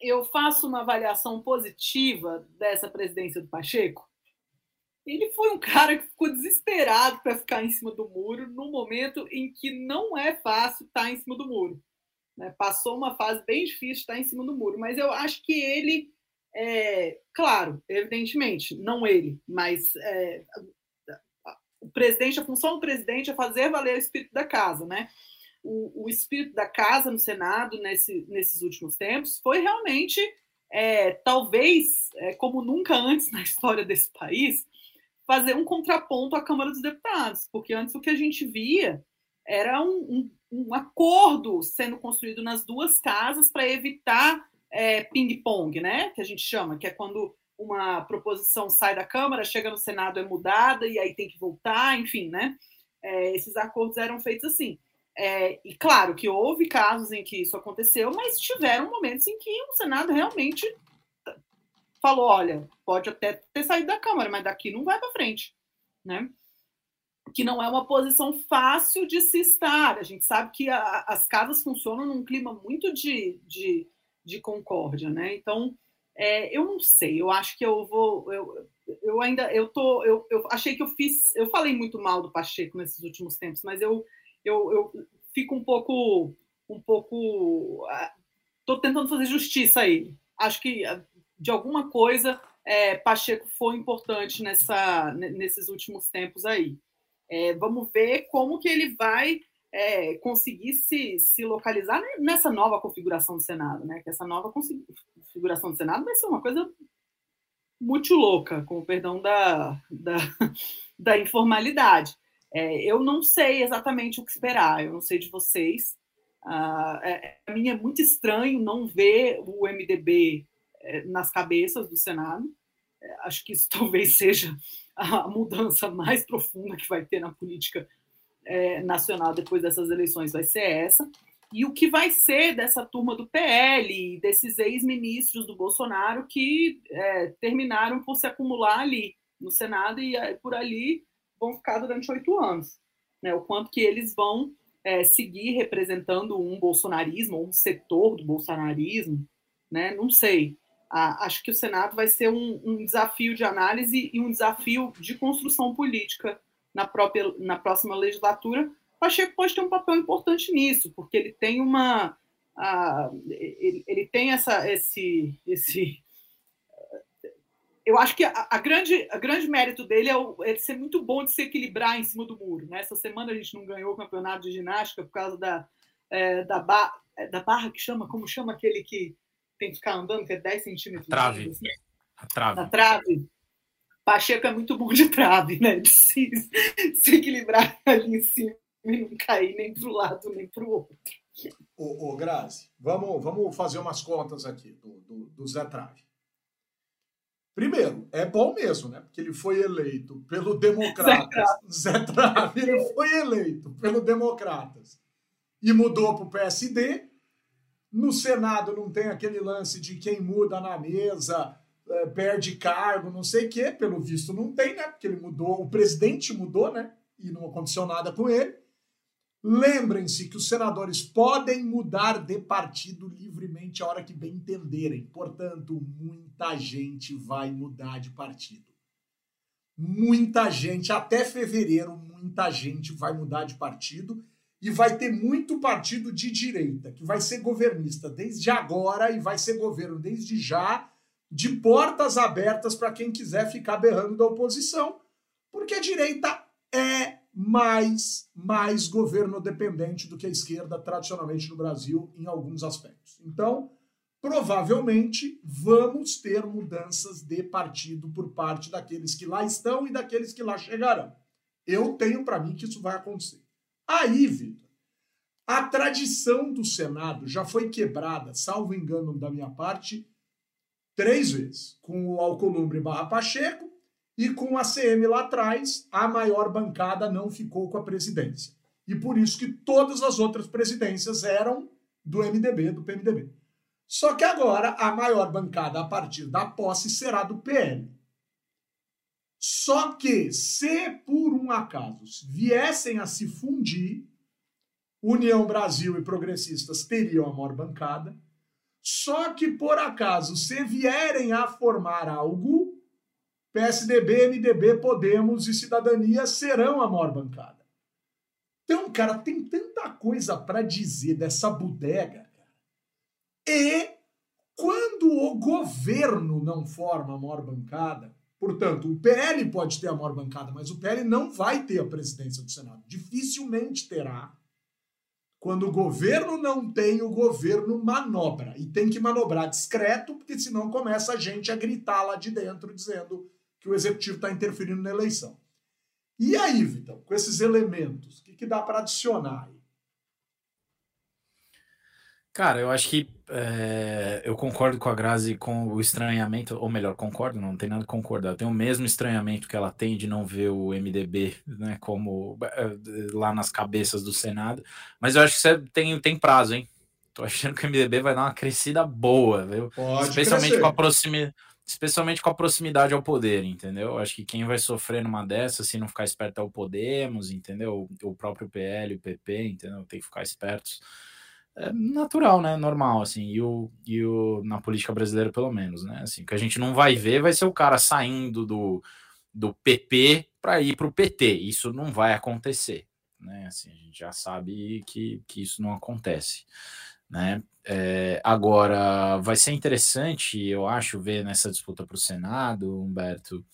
eu faço uma avaliação positiva dessa presidência do Pacheco? Ele foi um cara que ficou desesperado para ficar em cima do muro no momento em que não é fácil estar em cima do muro. Né? Passou uma fase bem difícil estar em cima do muro, mas eu acho que ele é, claro, evidentemente, não ele, mas é, o presidente, a função do presidente é fazer valer o espírito da casa, né? O, o espírito da casa no Senado nesse, nesses últimos tempos foi realmente, é, talvez, é, como nunca antes na história desse país, fazer um contraponto à Câmara dos Deputados, porque antes o que a gente via era um, um, um acordo sendo construído nas duas casas para evitar é, ping-pong, né? Que a gente chama, que é quando uma proposição sai da Câmara, chega no Senado, é mudada e aí tem que voltar, enfim, né? É, esses acordos eram feitos assim. É, e claro que houve casos em que isso aconteceu, mas tiveram momentos em que o Senado realmente falou: olha, pode até ter saído da Câmara, mas daqui não vai para frente, né? Que não é uma posição fácil de se estar. A gente sabe que a, as casas funcionam num clima muito de, de de concórdia, né? Então, é, eu não sei, eu acho que eu vou, eu, eu ainda, eu tô, eu, eu achei que eu fiz, eu falei muito mal do Pacheco nesses últimos tempos, mas eu, eu, eu fico um pouco, um pouco, tô tentando fazer justiça aí. Acho que de alguma coisa é, Pacheco foi importante nessa, nesses últimos tempos aí. É, vamos ver como que ele vai é, conseguir se, se localizar nessa nova configuração do Senado, né? Que essa nova configuração do Senado vai ser uma coisa muito louca, com o perdão da, da, da informalidade. É, eu não sei exatamente o que esperar, eu não sei de vocês. Ah, é, a mim é muito estranho não ver o MDB é, nas cabeças do Senado. É, acho que isso talvez seja a mudança mais profunda que vai ter na política é, nacional depois dessas eleições vai ser essa. E o que vai ser dessa turma do PL, desses ex-ministros do Bolsonaro que é, terminaram por se acumular ali no Senado e é, por ali vão ficar durante oito anos. Né? O quanto que eles vão é, seguir representando um bolsonarismo, um setor do bolsonarismo, né? não sei. Ah, acho que o Senado vai ser um, um desafio de análise e um desafio de construção política na, própria, na próxima legislatura, Pacheco pode ter um papel importante nisso, porque ele tem uma. ele, ele, tem essa, esse, esse. Eu acho que a, a grande, a grande mérito dele é, o, é ser muito bom de se equilibrar em cima do muro. Né? Essa semana a gente não ganhou o campeonato de ginástica por causa da, é, da, ba, é, da barra que chama, como chama aquele que tem que ficar andando, que é 10 centímetros. Trave. Assim? A trave. Trave. Pacheco é muito bom de trave, né? De se, se equilibrar ali em cima e não cair nem para um lado nem para o outro. Ô, ô Grazi, vamos, vamos fazer umas contas aqui do, do, do Zé Trave. Primeiro, é bom mesmo, né? Porque ele foi eleito pelo Democratas. Zé Trave, ele foi eleito pelo Democratas e mudou para o PSD. No Senado não tem aquele lance de quem muda na mesa é, perde cargo, não sei o quê. Pelo visto não tem, né? Porque ele mudou, o presidente mudou, né? E não aconteceu nada com ele. Lembrem-se que os senadores podem mudar de partido livremente a hora que bem entenderem. Portanto, muita gente vai mudar de partido. Muita gente, até fevereiro, muita gente vai mudar de partido e vai ter muito partido de direita que vai ser governista desde agora e vai ser governo desde já, de portas abertas para quem quiser ficar berrando da oposição, porque a direita é mais, mais governo dependente do que a esquerda tradicionalmente no Brasil em alguns aspectos. Então, provavelmente vamos ter mudanças de partido por parte daqueles que lá estão e daqueles que lá chegarão. Eu tenho para mim que isso vai acontecer. Aí, Vitor, a tradição do Senado já foi quebrada, salvo engano da minha parte, três vezes, com o Alcolumbre barra Pacheco, e com a CM lá atrás, a maior bancada não ficou com a presidência. E por isso que todas as outras presidências eram do MDB, do PMDB. Só que agora a maior bancada a partir da posse será do PL. Só que se por um acaso viessem a se fundir, União Brasil e progressistas teriam a maior bancada. Só que por acaso se vierem a formar algo, PSDB, MDB, Podemos e Cidadania serão a maior bancada. Então, cara, tem tanta coisa para dizer dessa bodega. E quando o governo não forma a maior bancada, portanto, o PL pode ter a maior bancada, mas o PL não vai ter a presidência do Senado. Dificilmente terá. Quando o governo não tem, o governo manobra. E tem que manobrar discreto, porque senão começa a gente a gritar lá de dentro, dizendo que o executivo está interferindo na eleição. E aí, Vitão, com esses elementos, o que, que dá para adicionar aí? Cara, eu acho que é, eu concordo com a Grazi com o estranhamento, ou melhor, concordo, não, tem nada a concordar. Eu tenho o mesmo estranhamento que ela tem de não ver o MDB né, como é, lá nas cabeças do Senado, mas eu acho que você tem, tem prazo, hein? Tô achando que o MDB vai dar uma crescida boa, viu? Pode Especialmente crescer. com a proximidade especialmente com a proximidade ao poder, entendeu? Acho que quem vai sofrer numa dessas, se não ficar esperto, é o Podemos, entendeu? O próprio PL, o PP, entendeu? Tem que ficar espertos. É natural, né? Normal, assim. E o, e o na política brasileira, pelo menos, né? Assim, que a gente não vai ver vai ser o cara saindo do, do PP para ir para o PT. Isso não vai acontecer, né? Assim, a gente já sabe que, que isso não acontece, né? É, agora, vai ser interessante, eu acho, ver nessa disputa para o Senado, Humberto,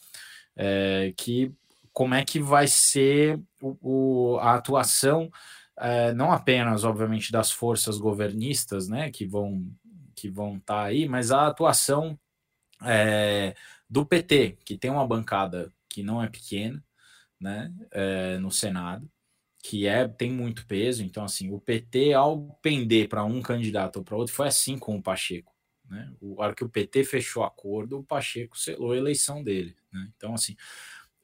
é, que como é que vai ser o, o, a atuação, é, não apenas, obviamente, das forças governistas, né, que vão que vão estar tá aí, mas a atuação é, do PT, que tem uma bancada que não é pequena, né, é, no Senado, que é tem muito peso. Então, assim, o PT, ao pender para um candidato ou para outro, foi assim com o Pacheco. Né? O hora que o PT fechou acordo, o Pacheco selou a eleição dele. Né? Então, assim,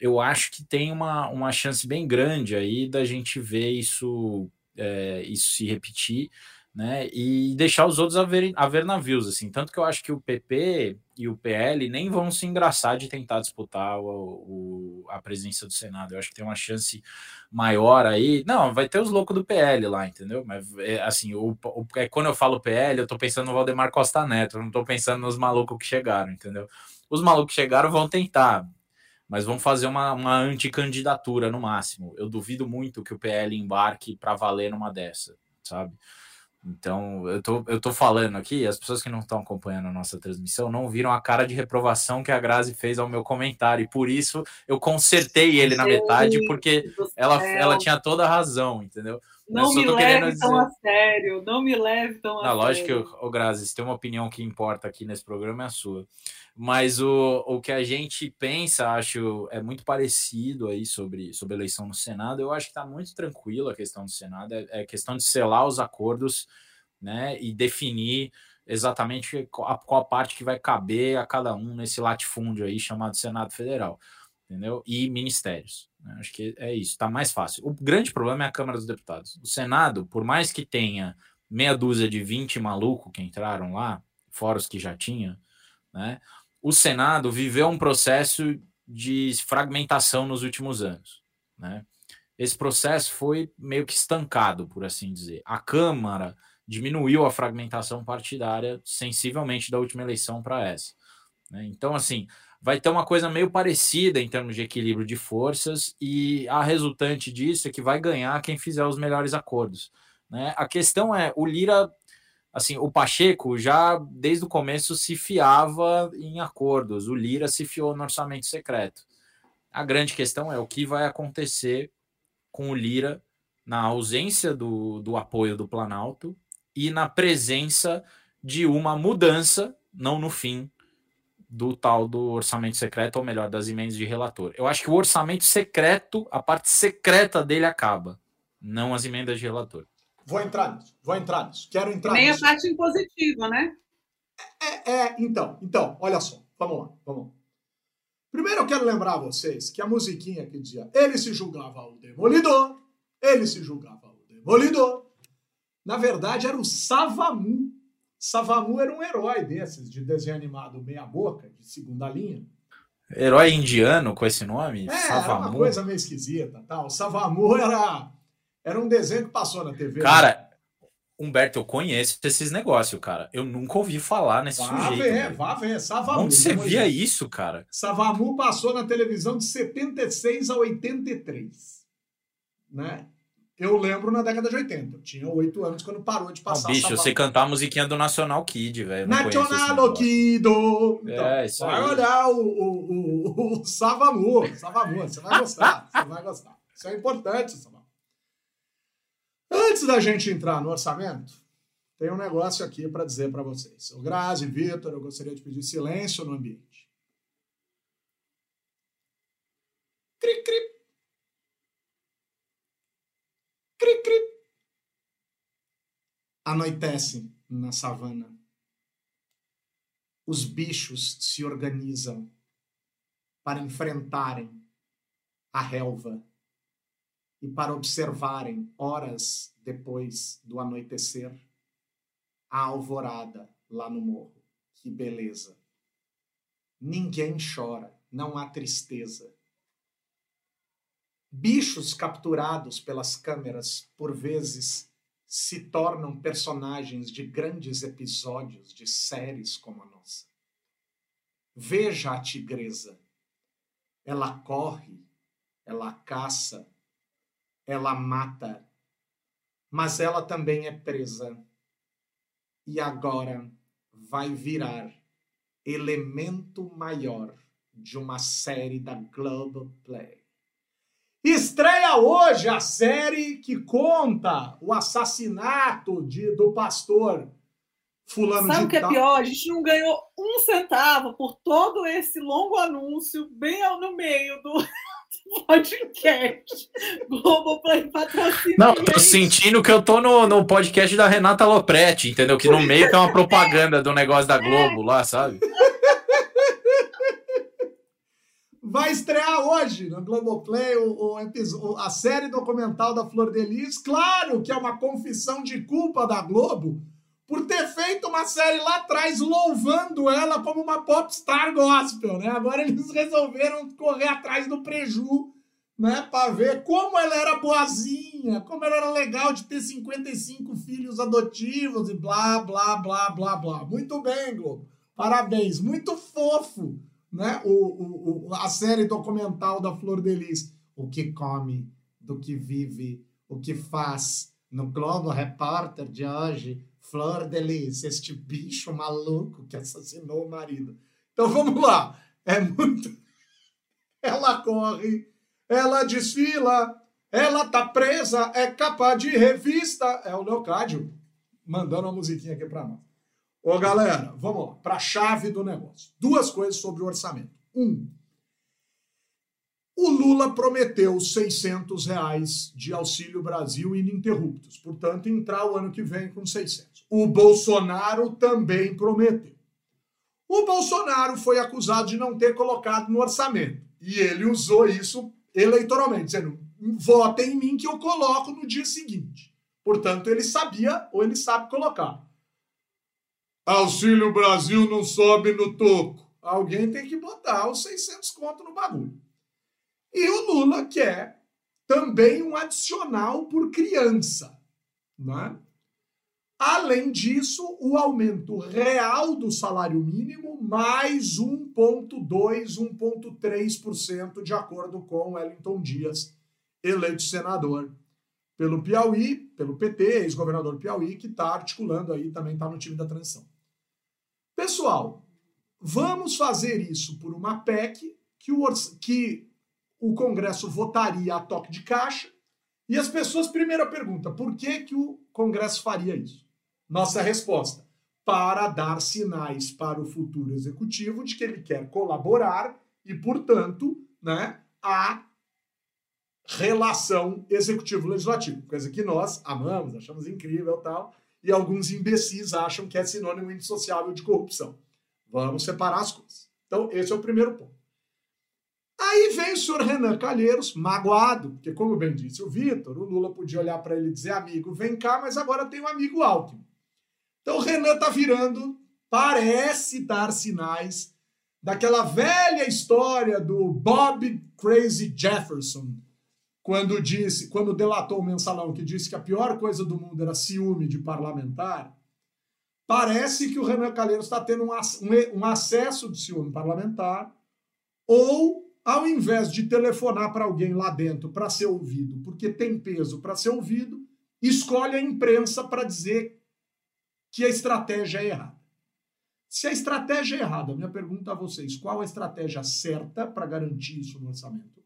eu acho que tem uma, uma chance bem grande aí da gente ver isso, é, isso se repetir né? E deixar os outros a ver, a ver navios, assim. Tanto que eu acho que o PP e o PL nem vão se engraçar de tentar disputar o, o, a presidência do Senado. Eu acho que tem uma chance maior aí. Não, vai ter os loucos do PL lá, entendeu? Mas, é, assim, o, o, é, quando eu falo PL, eu tô pensando no Valdemar Costa Neto, eu não tô pensando nos malucos que chegaram, entendeu? Os malucos que chegaram vão tentar, mas vão fazer uma, uma anticandidatura no máximo. Eu duvido muito que o PL embarque para valer numa dessa, sabe? Então, eu tô, eu tô falando aqui, as pessoas que não estão acompanhando a nossa transmissão não viram a cara de reprovação que a Grazi fez ao meu comentário, e por isso eu consertei ele na metade, porque ela, ela tinha toda a razão, entendeu? Não me leve dizer... tão a sério, não me leve tão a sério. Lógico que, o Grazi, se tem uma opinião que importa aqui nesse programa é a sua. Mas o, o que a gente pensa, acho, é muito parecido aí sobre, sobre a eleição no Senado. Eu acho que está muito tranquilo a questão do Senado. É, é questão de selar os acordos né, e definir exatamente qual, qual parte que vai caber a cada um nesse latifúndio aí chamado Senado Federal, entendeu? E ministérios. Né? Acho que é isso, está mais fácil. O grande problema é a Câmara dos Deputados. O Senado, por mais que tenha meia dúzia de 20 malucos que entraram lá, fora os que já tinha, né? O Senado viveu um processo de fragmentação nos últimos anos, né? Esse processo foi meio que estancado, por assim dizer. A Câmara diminuiu a fragmentação partidária sensivelmente da última eleição para essa. Né? Então, assim, vai ter uma coisa meio parecida em termos de equilíbrio de forças, e a resultante disso é que vai ganhar quem fizer os melhores acordos. Né? A questão é, o Lira, assim, o Pacheco já desde o começo se fiava em acordos, o Lira se fiou no orçamento secreto. A grande questão é o que vai acontecer com o Lira na ausência do, do apoio do Planalto e na presença de uma mudança, não no fim, do tal do orçamento secreto, ou melhor, das emendas de relator. Eu acho que o orçamento secreto, a parte secreta dele acaba, não as emendas de relator. Vou entrar nisso, vou entrar nisso. Quero entrar Nem nisso. a parte impositiva, né? É, é, então, então, olha só. Vamos lá, vamos lá. Primeiro eu quero lembrar a vocês que a musiquinha que dizia ele se julgava o demolidor, ele se julgava o demolidor, na verdade era o Savamu. Savamu era um herói desses, de desenho animado meia boca, de segunda linha. Herói indiano com esse nome? É, Savamu. era uma coisa meio esquisita. Tal. Savamu era era um desenho que passou na TV. Cara, Humberto, eu conheço esses negócios, cara. Eu nunca ouvi falar nesse vá sujeito. Ver, velho. vá ver, Savamu. Onde você via isso, cara? Savamu passou na televisão de 76 a 83. Né? Eu lembro na década de 80. Eu tinha oito anos quando parou de passar. Oh, bicho, sei cantar a musiquinha do Nacional Kid, velho. Nacional Kid! Então, é, isso vai aí. olhar o, o, o, o Savamu. Savamu, você vai gostar. você vai gostar. Isso é importante, Savamu. Antes da gente entrar no orçamento, tem um negócio aqui para dizer para vocês. O Grazi, Vitor, eu gostaria de pedir silêncio no ambiente. Cri, cri. Cri, cri. Anoitece na savana. Os bichos se organizam para enfrentarem a relva e para observarem, horas depois do anoitecer, a alvorada lá no morro. Que beleza! Ninguém chora, não há tristeza. Bichos capturados pelas câmeras, por vezes, se tornam personagens de grandes episódios de séries como a nossa. Veja a tigresa. Ela corre, ela caça, ela mata, mas ela também é presa. E agora vai virar elemento maior de uma série da Globoplay. Estreia hoje a série que conta o assassinato de, do pastor fulano Sabe de o que é tal. pior? A gente não ganhou um centavo por todo esse longo anúncio bem no meio do podcast. Globoplay patrocina. Não, tô sentindo que eu tô no, no podcast da Renata Lopretti, entendeu? Que no meio tem uma propaganda do negócio da Globo lá, sabe? Vai estrear hoje no Globoplay o, o a série documental da Flor de Lis. Claro que é uma confissão de culpa da Globo por ter feito uma série lá atrás louvando ela como uma popstar gospel, né? Agora eles resolveram correr atrás do preju, né? Para ver como ela era boazinha, como ela era legal de ter 55 filhos adotivos e blá, blá, blá, blá, blá. Muito bem, Globo. Parabéns. Muito fofo, né? O, o, a série documental da Flor de Lis. O que come, do que vive, o que faz. No Globo Repórter de hoje, Flor de Lis, este bicho maluco que assassinou o marido. Então vamos lá. É muito. Ela corre, ela desfila, ela tá presa, é capa de revista. É o Leocádio mandando uma musiquinha aqui para nós. Ô galera, vamos lá, para a chave do negócio. Duas coisas sobre o orçamento. Um, O Lula prometeu 600 reais de Auxílio Brasil ininterruptos, portanto, entrar o ano que vem com 600. O Bolsonaro também prometeu. O Bolsonaro foi acusado de não ter colocado no orçamento. E ele usou isso eleitoralmente, dizendo: votem em mim que eu coloco no dia seguinte. Portanto, ele sabia ou ele sabe colocar. Auxílio Brasil não sobe no toco. Alguém tem que botar os 600 conto no bagulho. E o Lula quer também um adicional por criança. Né? Além disso, o aumento real do salário mínimo, mais 1,2%, 1,3%, de acordo com Wellington Dias, eleito senador pelo Piauí, pelo PT, ex-governador Piauí, que está articulando aí, também está no time da transição. Pessoal, vamos fazer isso por uma PEC que o, que o Congresso votaria a toque de caixa. E as pessoas, primeira pergunta, por que, que o Congresso faria isso? Nossa resposta, para dar sinais para o futuro executivo de que ele quer colaborar e, portanto, né, a relação executivo-legislativo, coisa que nós amamos, achamos incrível tal, e alguns imbecis acham que é sinônimo indissociável de corrupção. Vamos separar as coisas. Então, esse é o primeiro ponto. Aí vem o senhor Renan Calheiros, magoado, porque, como bem disse o Vitor, o Lula podia olhar para ele e dizer: amigo, vem cá, mas agora tem um amigo Alckmin. Então o Renan está virando, parece dar sinais daquela velha história do Bob Crazy Jefferson, quando disse, quando delatou o mensalão que disse que a pior coisa do mundo era ciúme de parlamentar. Parece que o Renan Calheiros está tendo um, um, um acesso de ciúme parlamentar ou ao invés de telefonar para alguém lá dentro para ser ouvido, porque tem peso para ser ouvido, escolhe a imprensa para dizer que a estratégia é errada. Se a estratégia é errada, minha pergunta a vocês: qual a estratégia certa para garantir isso no orçamento?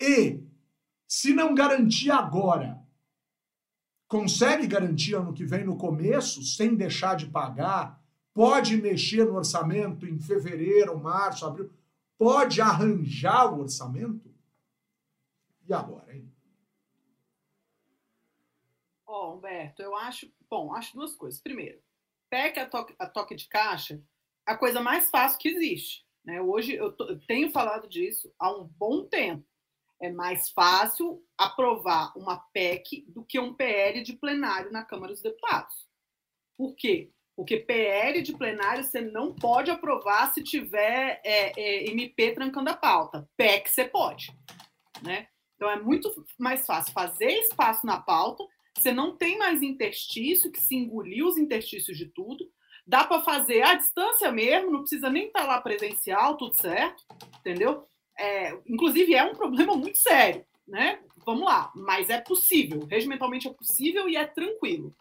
E, se não garantir agora, consegue garantir ano que vem no começo, sem deixar de pagar? Pode mexer no orçamento em fevereiro, março, abril? pode arranjar o orçamento? E agora, hein? Ó, oh, Humberto, eu acho. Bom, acho duas coisas. Primeiro, PEC a toque, de caixa, a coisa mais fácil que existe. Né? Hoje eu, eu tenho falado disso há um bom tempo. É mais fácil aprovar uma PEC do que um PL de plenário na Câmara dos Deputados. Por quê? Porque PL de plenário você não pode aprovar se tiver é, é, MP trancando a pauta. PEC você pode. Né? Então é muito mais fácil fazer espaço na pauta. Você não tem mais interstício, que se engoliu os interstícios de tudo. Dá para fazer à distância mesmo, não precisa nem estar tá lá presencial, tudo certo, entendeu? É, inclusive é um problema muito sério, né? Vamos lá, mas é possível, regimentalmente é possível e é tranquilo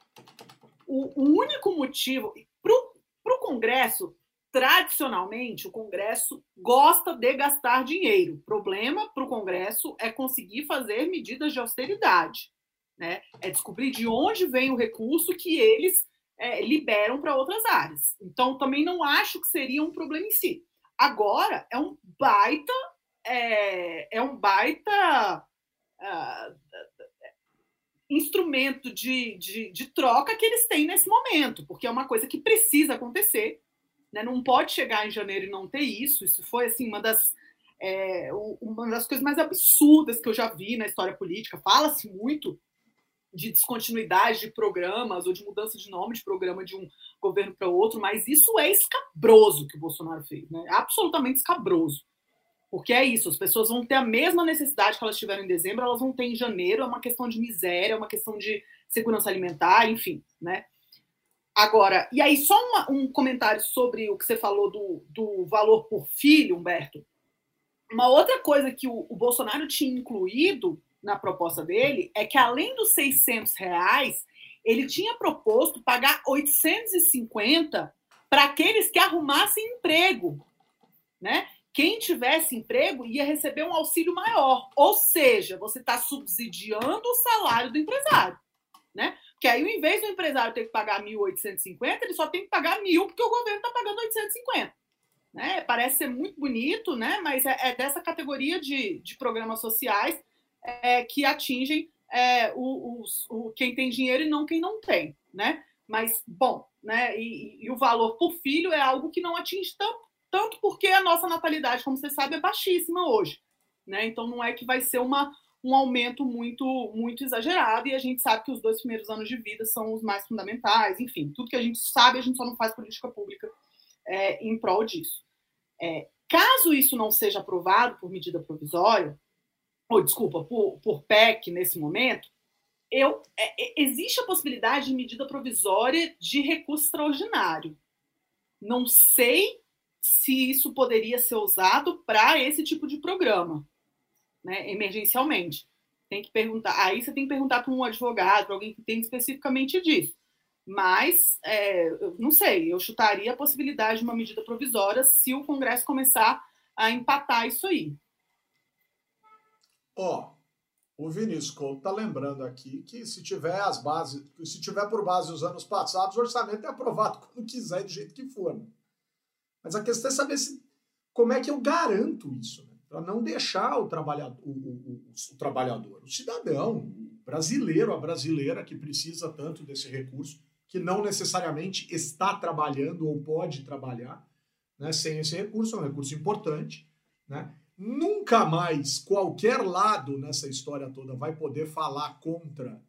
o, o único motivo. Para o Congresso, tradicionalmente, o Congresso gosta de gastar dinheiro. O problema para o Congresso é conseguir fazer medidas de austeridade. Né? É descobrir de onde vem o recurso que eles é, liberam para outras áreas. Então, também não acho que seria um problema em si. Agora, é um baita. É, é um baita. Uh, instrumento de, de, de, troca que eles têm nesse momento, porque é uma coisa que precisa acontecer. Né? Não pode chegar em janeiro e não ter isso. Isso foi assim uma das, é, uma das coisas mais absurdas que eu já vi na história política. Fala-se muito de descontinuidade de programas ou de mudança de nome de programa de um governo para outro, mas isso é escabroso que o Bolsonaro fez, né? Absolutamente escabroso. Porque é isso, as pessoas vão ter a mesma necessidade que elas tiveram em dezembro, elas vão ter em janeiro, é uma questão de miséria, é uma questão de segurança alimentar, enfim, né? Agora, e aí só uma, um comentário sobre o que você falou do, do valor por filho, Humberto. Uma outra coisa que o, o Bolsonaro tinha incluído na proposta dele é que além dos 600 reais, ele tinha proposto pagar 850 para aqueles que arrumassem emprego, né? Quem tivesse emprego ia receber um auxílio maior. Ou seja, você está subsidiando o salário do empresário. Né? Que aí, ao invés do empresário ter que pagar 1.850, ele só tem que pagar mil, porque o governo está pagando 850. Né? Parece ser muito bonito, né? mas é, é dessa categoria de, de programas sociais é, que atingem é, o, o, quem tem dinheiro e não quem não tem. Né? Mas, bom, né? E, e, o valor por filho é algo que não atinge tanto, tanto porque a nossa natalidade, como você sabe, é baixíssima hoje. Né? Então não é que vai ser uma, um aumento muito, muito exagerado, e a gente sabe que os dois primeiros anos de vida são os mais fundamentais, enfim, tudo que a gente sabe, a gente só não faz política pública é, em prol disso. É, caso isso não seja aprovado por medida provisória, ou desculpa, por, por PEC nesse momento, eu, é, é, existe a possibilidade de medida provisória de recurso extraordinário. Não sei se isso poderia ser usado para esse tipo de programa, né, emergencialmente. Tem que perguntar. Aí você tem que perguntar para um advogado, alguém que tem especificamente disso. Mas, é, não sei, eu chutaria a possibilidade de uma medida provisória se o Congresso começar a empatar isso aí. Ó, o Vinícius Couto está lembrando aqui que se tiver as bases, se tiver por base os anos passados, o orçamento é aprovado quando quiser, do jeito que for. Né? Mas a questão é saber se, como é que eu garanto isso, né? para não deixar o trabalhador, o, o, o, o, trabalhador, o cidadão, o brasileiro, a brasileira que precisa tanto desse recurso, que não necessariamente está trabalhando ou pode trabalhar, né? sem esse recurso, é um recurso importante, né? Nunca mais qualquer lado nessa história toda vai poder falar contra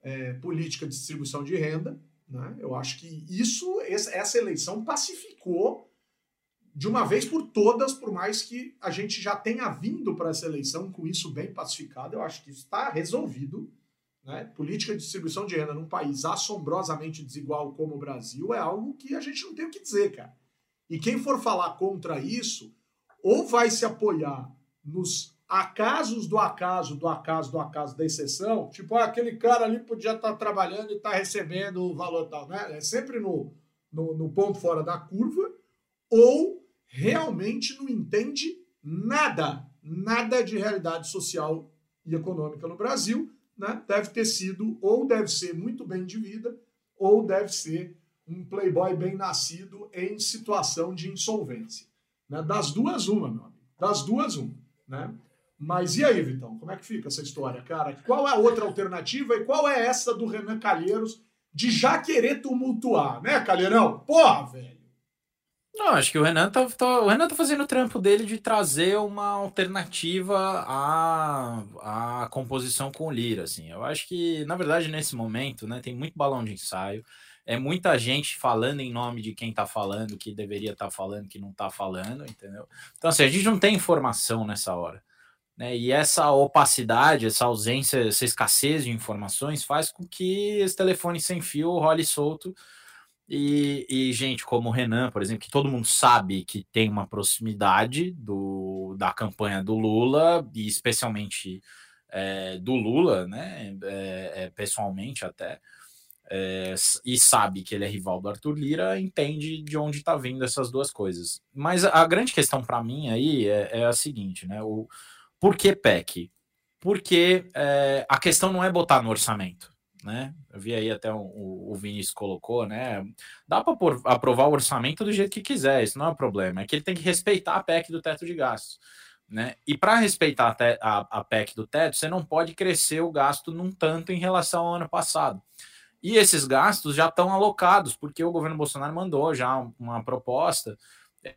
é, política de distribuição de renda. Né? Eu acho que isso, essa eleição pacificou de uma vez por todas, por mais que a gente já tenha vindo para essa eleição com isso bem pacificado, eu acho que isso está resolvido. Né? Política de distribuição de renda num país assombrosamente desigual como o Brasil é algo que a gente não tem o que dizer, cara. E quem for falar contra isso ou vai se apoiar nos acasos do acaso, do acaso, do acaso da exceção, tipo, ah, aquele cara ali podia estar tá trabalhando e estar tá recebendo o valor tal, né? É sempre no, no, no ponto fora da curva, ou realmente não entende nada, nada de realidade social e econômica no Brasil, né? Deve ter sido, ou deve ser muito bem de vida, ou deve ser um playboy bem nascido em situação de insolvência. Né? Das duas, uma, meu amigo. Das duas, uma. Né? Mas e aí, Vitão? Como é que fica essa história, cara? Qual é a outra alternativa e qual é essa do Renan Calheiros de já querer tumultuar, né, Calheirão? Porra, velho! Não, acho que o Renan tá, tá, o Renan tá fazendo o trampo dele de trazer uma alternativa à, à composição com Lira, assim. Eu acho que, na verdade, nesse momento, né, tem muito balão de ensaio é muita gente falando em nome de quem está falando, que deveria estar tá falando, que não está falando, entendeu? Então, assim, a gente não tem informação nessa hora. Né? E essa opacidade, essa ausência, essa escassez de informações faz com que esse telefone sem fio role solto. E, e, gente como o Renan, por exemplo, que todo mundo sabe que tem uma proximidade do, da campanha do Lula, e especialmente é, do Lula, né? É, é, pessoalmente até é, e sabe que ele é rival do Arthur Lira, entende de onde está vindo essas duas coisas. Mas a grande questão para mim aí é, é, a seguinte, né? O, por que PEC? Porque é, a questão não é botar no orçamento, né? Eu vi aí até o, o Vinícius colocou, né? Dá para aprovar o orçamento do jeito que quiser, isso não é um problema. É que ele tem que respeitar a PEC do teto de gastos. Né? E para respeitar a, a, a PEC do teto, você não pode crescer o gasto num tanto em relação ao ano passado. E esses gastos já estão alocados, porque o governo Bolsonaro mandou já uma proposta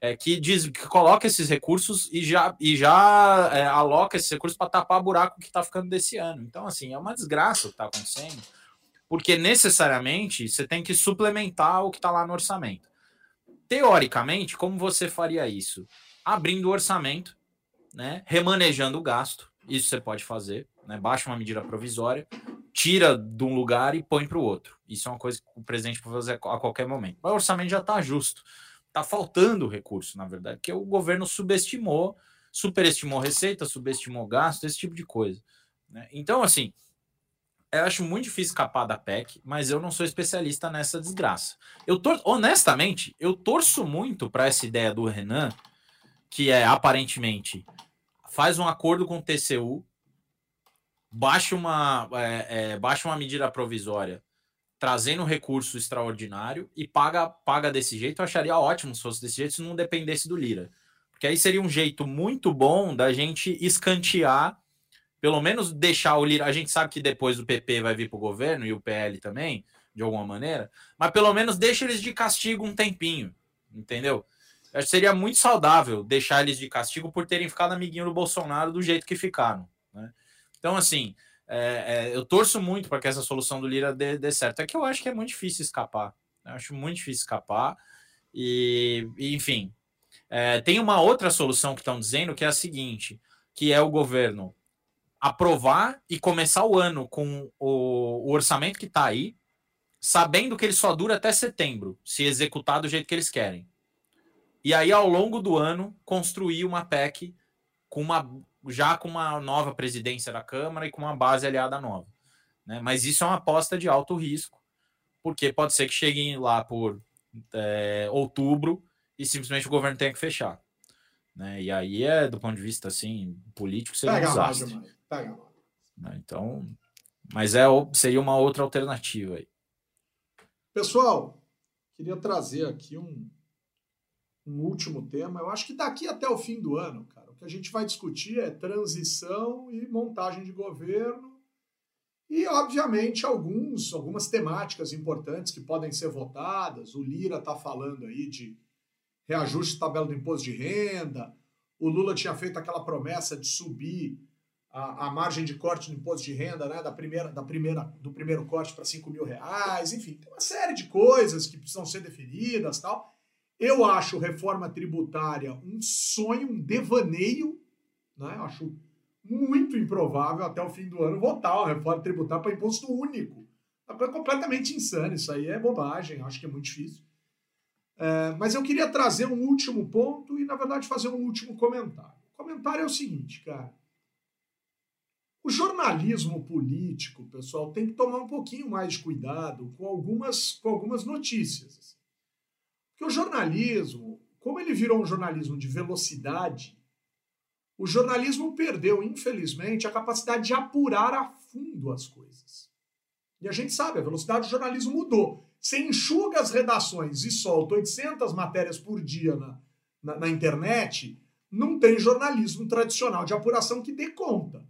é, que diz que coloca esses recursos e já, e já é, aloca esses recursos para tapar buraco que está ficando desse ano. Então, assim, é uma desgraça o que está acontecendo, porque necessariamente você tem que suplementar o que está lá no orçamento. Teoricamente, como você faria isso? Abrindo o orçamento, né, remanejando o gasto, isso você pode fazer, né, baixa uma medida provisória, tira de um lugar e põe para o outro. Isso é uma coisa que o presidente pode fazer a qualquer momento. Mas o orçamento já está justo. Está faltando recurso, na verdade, porque o governo subestimou, superestimou receita, subestimou gasto, esse tipo de coisa. Né? Então, assim, eu acho muito difícil escapar da PEC, mas eu não sou especialista nessa desgraça. Eu tor honestamente, eu torço muito para essa ideia do Renan, que é aparentemente faz um acordo com o TCU baixa uma, é, é, baixa uma medida provisória trazendo recurso extraordinário e paga, paga desse jeito. Eu acharia ótimo se fosse desse jeito, se não dependesse do Lira. Porque aí seria um jeito muito bom da gente escantear, pelo menos deixar o Lira. A gente sabe que depois o PP vai vir para o governo e o PL também, de alguma maneira, mas pelo menos deixa eles de castigo um tempinho, entendeu? Eu acho que seria muito saudável deixar eles de castigo por terem ficado amiguinho do Bolsonaro do jeito que ficaram. Né? Então, assim, é, é, eu torço muito para que essa solução do Lira dê, dê, certo. É que eu acho que é muito difícil escapar. Eu acho muito difícil escapar. E, e enfim, é, tem uma outra solução que estão dizendo que é a seguinte: que é o governo aprovar e começar o ano com o, o orçamento que está aí, sabendo que ele só dura até setembro, se executar do jeito que eles querem. E aí, ao longo do ano, construir uma PEC com uma, já com uma nova presidência da Câmara e com uma base aliada nova. Né? Mas isso é uma aposta de alto risco, porque pode ser que cheguem lá por é, outubro e simplesmente o governo tenha que fechar. Né? E aí é, do ponto de vista assim, político, seria Pega um desastre. Pega né? Então, mas é, seria uma outra alternativa aí. Pessoal, queria trazer aqui um, um último tema. Eu acho que daqui até o fim do ano, cara, o que a gente vai discutir é transição e montagem de governo e, obviamente, alguns, algumas temáticas importantes que podem ser votadas. O Lira está falando aí de reajuste de tabela do imposto de renda. O Lula tinha feito aquela promessa de subir a, a margem de corte do imposto de renda, né, da primeira, da primeira, do primeiro corte para 5 mil reais, enfim, tem uma série de coisas que precisam ser definidas tal. Eu acho reforma tributária um sonho, um devaneio, né? Eu acho muito improvável até o fim do ano votar uma reforma tributária para imposto único. É completamente insano, isso aí é bobagem, acho que é muito difícil. É, mas eu queria trazer um último ponto e, na verdade, fazer um último comentário. O comentário é o seguinte, cara. O jornalismo político, pessoal, tem que tomar um pouquinho mais de cuidado com algumas, com algumas notícias. Assim. Porque o jornalismo, como ele virou um jornalismo de velocidade, o jornalismo perdeu, infelizmente, a capacidade de apurar a fundo as coisas. E a gente sabe, a velocidade do jornalismo mudou. Você enxuga as redações e solta 800 matérias por dia na, na, na internet, não tem jornalismo tradicional de apuração que dê conta.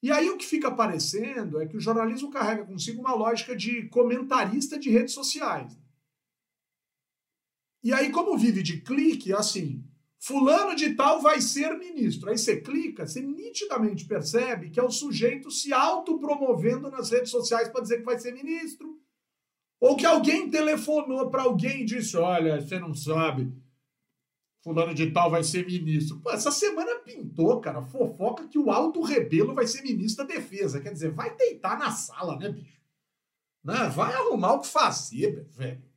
E aí o que fica aparecendo é que o jornalismo carrega consigo uma lógica de comentarista de redes sociais. E aí, como vive de clique, é assim, fulano de tal vai ser ministro. Aí você clica, você nitidamente percebe que é o sujeito se autopromovendo nas redes sociais para dizer que vai ser ministro. Ou que alguém telefonou para alguém e disse: Olha, você não sabe, fulano de tal vai ser ministro. Pô, essa semana pintou, cara, fofoca que o Alto Rebelo vai ser ministro da Defesa. Quer dizer, vai deitar na sala, né, bicho? Né? Vai arrumar o que fazer, velho.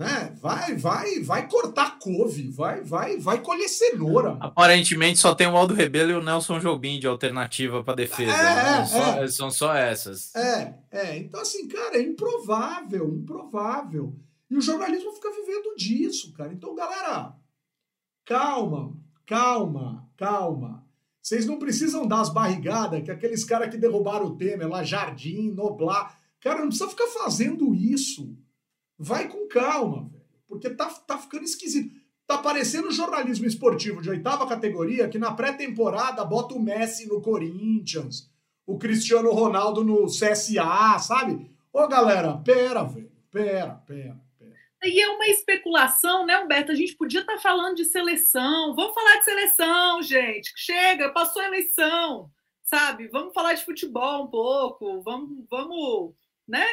Né? Vai, vai, vai cortar couve, vai, vai, vai colher cenoura. Aparentemente só tem o Aldo Rebelo e o Nelson Jobim de alternativa para defesa. É, né? é, só, é. São só essas. É, é. Então, assim, cara, é improvável, improvável. E o jornalismo fica vivendo disso, cara. Então, galera, calma, calma, calma. Vocês não precisam dar as barrigadas que aqueles caras que derrubaram o Temer lá, Jardim, Noblar. Cara, não precisa ficar fazendo isso. Vai com calma, velho. Porque tá, tá ficando esquisito. Tá parecendo jornalismo esportivo de oitava categoria que na pré-temporada bota o Messi no Corinthians, o Cristiano Ronaldo no CSA, sabe? Ô galera, pera, velho. Pera, pera. E é uma especulação, né, Humberto? A gente podia estar tá falando de seleção. Vamos falar de seleção, gente. Chega, passou a eleição, sabe? Vamos falar de futebol um pouco. Vamos, vamos, né?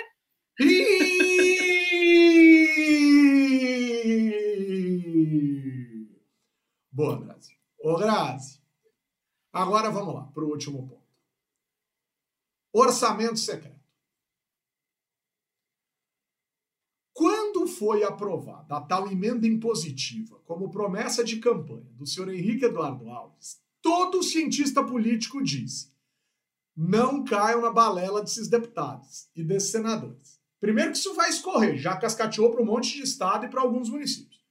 Boa, Grazi. Ô, Grazi. Agora vamos lá para o último ponto. Orçamento secreto. Quando foi aprovada a tal emenda impositiva como promessa de campanha do senhor Henrique Eduardo Alves, todo cientista político disse: não caiam na balela desses deputados e desses senadores. Primeiro que isso vai escorrer, já cascateou para um monte de estado e para alguns municípios.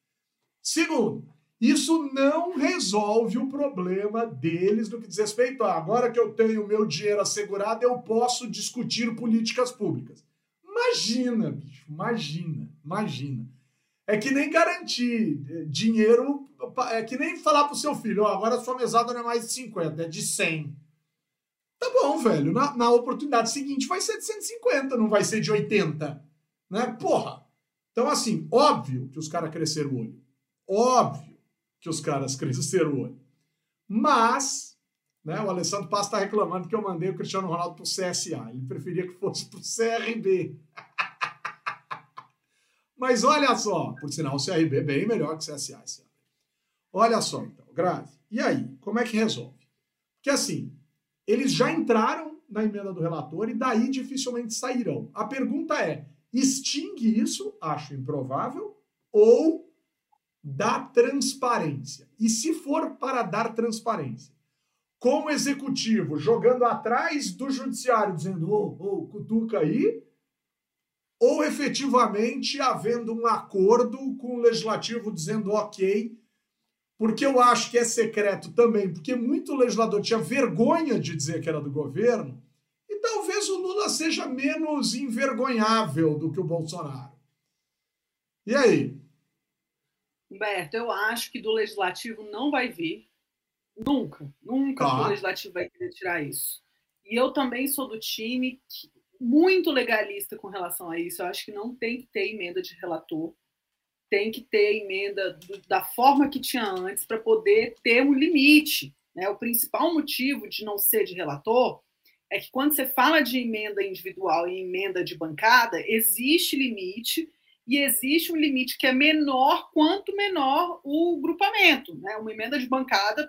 Segundo, isso não resolve o problema deles no que diz respeito a agora que eu tenho meu dinheiro assegurado, eu posso discutir políticas públicas. Imagina, bicho, imagina, imagina. É que nem garantir eh, dinheiro, é que nem falar pro seu filho, ó, agora a sua mesada não é mais de 50, é de 100. Tá bom, velho, na, na oportunidade seguinte vai ser de 150, não vai ser de 80, né? Porra. Então, assim, óbvio que os caras cresceram o olho. Óbvio que os caras cresceram o olho. Mas, né, o Alessandro Paz está reclamando que eu mandei o Cristiano Ronaldo para o CSA. Ele preferia que fosse para o CRB. Mas olha só, por sinal, o CRB é bem melhor que o CSA. Olha só, então, Grazi. E aí, como é que resolve? Porque assim, eles já entraram na emenda do relator e daí dificilmente sairão. A pergunta é: extingue isso? Acho improvável. Ou dá transparência? E se for para dar transparência, com o executivo jogando atrás do judiciário, dizendo, ô, oh, oh, cutuca aí, ou efetivamente havendo um acordo com o legislativo dizendo ok, porque eu acho que é secreto também, porque muito legislador tinha vergonha de dizer que era do governo, e talvez o Lula seja menos envergonhável do que o Bolsonaro. E aí? Humberto, eu acho que do legislativo não vai vir. Nunca, nunca tá. o legislativo vai querer tirar isso. E eu também sou do time que, muito legalista com relação a isso. Eu acho que não tem que ter emenda de relator, tem que ter emenda do, da forma que tinha antes para poder ter um limite. Né? O principal motivo de não ser de relator é que quando você fala de emenda individual e emenda de bancada, existe limite e existe um limite que é menor quanto menor o grupamento. Né? Uma emenda de bancada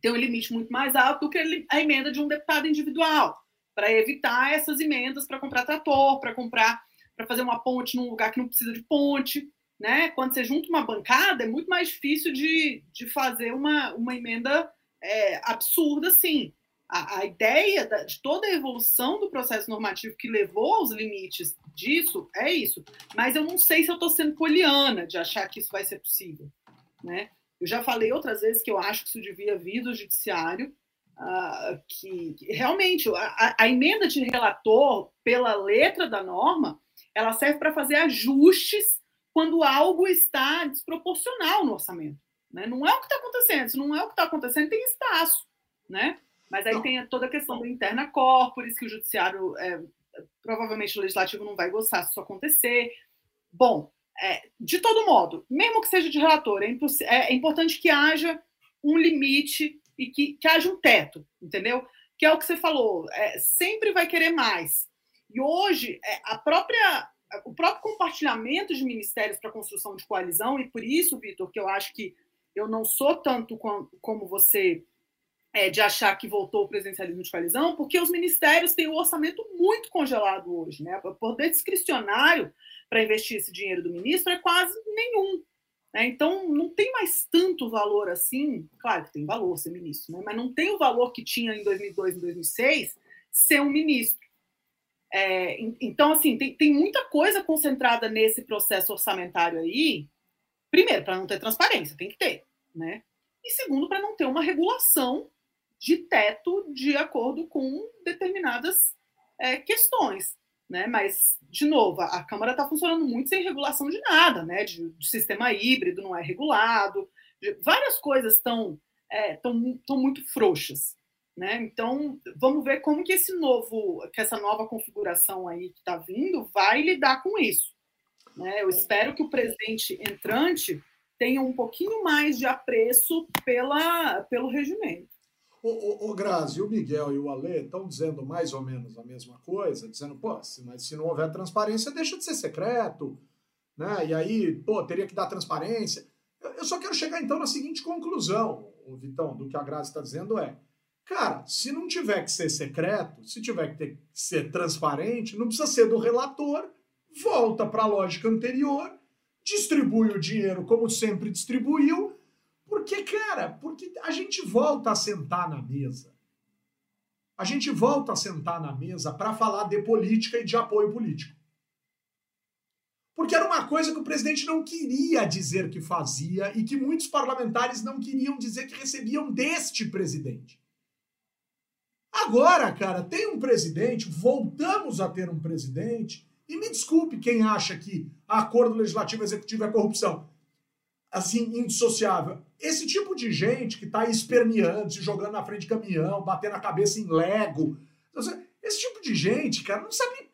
tem um limite muito mais alto do que a emenda de um deputado individual para evitar essas emendas para comprar trator, para comprar, para fazer uma ponte num lugar que não precisa de ponte. Né? Quando você junta uma bancada, é muito mais difícil de, de fazer uma, uma emenda é, absurda assim. A, a ideia da, de toda a evolução do processo normativo que levou aos limites disso é isso. Mas eu não sei se eu estou sendo poliana de achar que isso vai ser possível. Né? Eu já falei outras vezes que eu acho que isso devia vir do judiciário, uh, que, realmente a, a, emenda de relator, pela letra da norma, ela serve para fazer ajustes quando algo está desproporcional no orçamento. Né? Não é o que está acontecendo. Se não é o que está acontecendo, tem espaço. Né? Mas aí não. tem toda a questão da interna corporis, que o judiciário, é, provavelmente o legislativo não vai gostar se isso acontecer. Bom, é, de todo modo, mesmo que seja de relator, é, é, importante que haja um limite e que, que haja um teto, entendeu? Que é o que você falou, é, sempre vai querer mais. E hoje, é, a própria, o próprio compartilhamento de ministérios para construção de coalizão, e por isso, Vitor, que eu acho que eu não sou tanto com, como você é, de achar que voltou o presidencialismo de coalizão, porque os ministérios têm o orçamento muito congelado hoje. Né? O poder discricionário para investir esse dinheiro do ministro é quase nenhum. Né? Então, não tem mais tanto valor assim. Claro que tem valor ser ministro, né? mas não tem o valor que tinha em 2002 e 2006 ser um ministro. É, então, assim, tem, tem muita coisa concentrada nesse processo orçamentário aí. Primeiro, para não ter transparência, tem que ter. Né? E segundo, para não ter uma regulação de teto de acordo com determinadas é, questões. Né? Mas, de novo, a, Câmara está funcionando muito sem regulação de nada, né? De, de sistema híbrido não é regulado, de, várias coisas estão é, tão, tão muito frouxas. Né? Então, vamos ver como que esse novo, que essa nova configuração aí que está vindo vai lidar com isso. Né? Eu espero que o presidente entrante tenha um pouquinho mais de apreço pela, pelo regimento. O, o, o Grazi, o Miguel e o Alê estão dizendo mais ou menos a mesma coisa, dizendo, pô, se, mas se não houver transparência, deixa de ser secreto, né? E aí, pô, teria que dar transparência. Eu, eu só quero chegar então na seguinte conclusão, o Vitão, do que a Grazi está dizendo é, cara, se não tiver que ser secreto, se tiver que, ter, que ser transparente, não precisa ser do relator, volta para a lógica anterior, distribui o dinheiro como sempre distribuiu porque, cara, porque a gente volta a sentar na mesa. A gente volta a sentar na mesa para falar de política e de apoio político. Porque era uma coisa que o presidente não queria dizer que fazia e que muitos parlamentares não queriam dizer que recebiam deste presidente. Agora, cara, tem um presidente, voltamos a ter um presidente E me desculpe quem acha que acordo legislativo executivo é corrupção. Assim, indissociável. Esse tipo de gente que está esperneando, se jogando na frente de caminhão, batendo a cabeça em Lego. Esse tipo de gente, cara, não sabe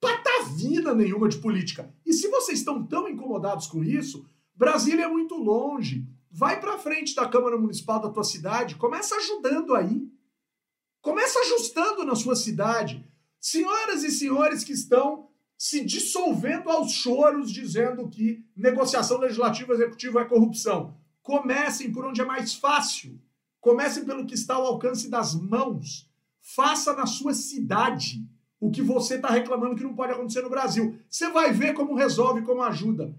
patavina nenhuma de política. E se vocês estão tão incomodados com isso, Brasília é muito longe. Vai para frente da Câmara Municipal da tua cidade, começa ajudando aí. Começa ajustando na sua cidade. Senhoras e senhores que estão se dissolvendo aos choros dizendo que negociação legislativa executiva é corrupção. Comecem por onde é mais fácil. Comecem pelo que está ao alcance das mãos. Faça na sua cidade o que você está reclamando que não pode acontecer no Brasil. Você vai ver como resolve, como ajuda.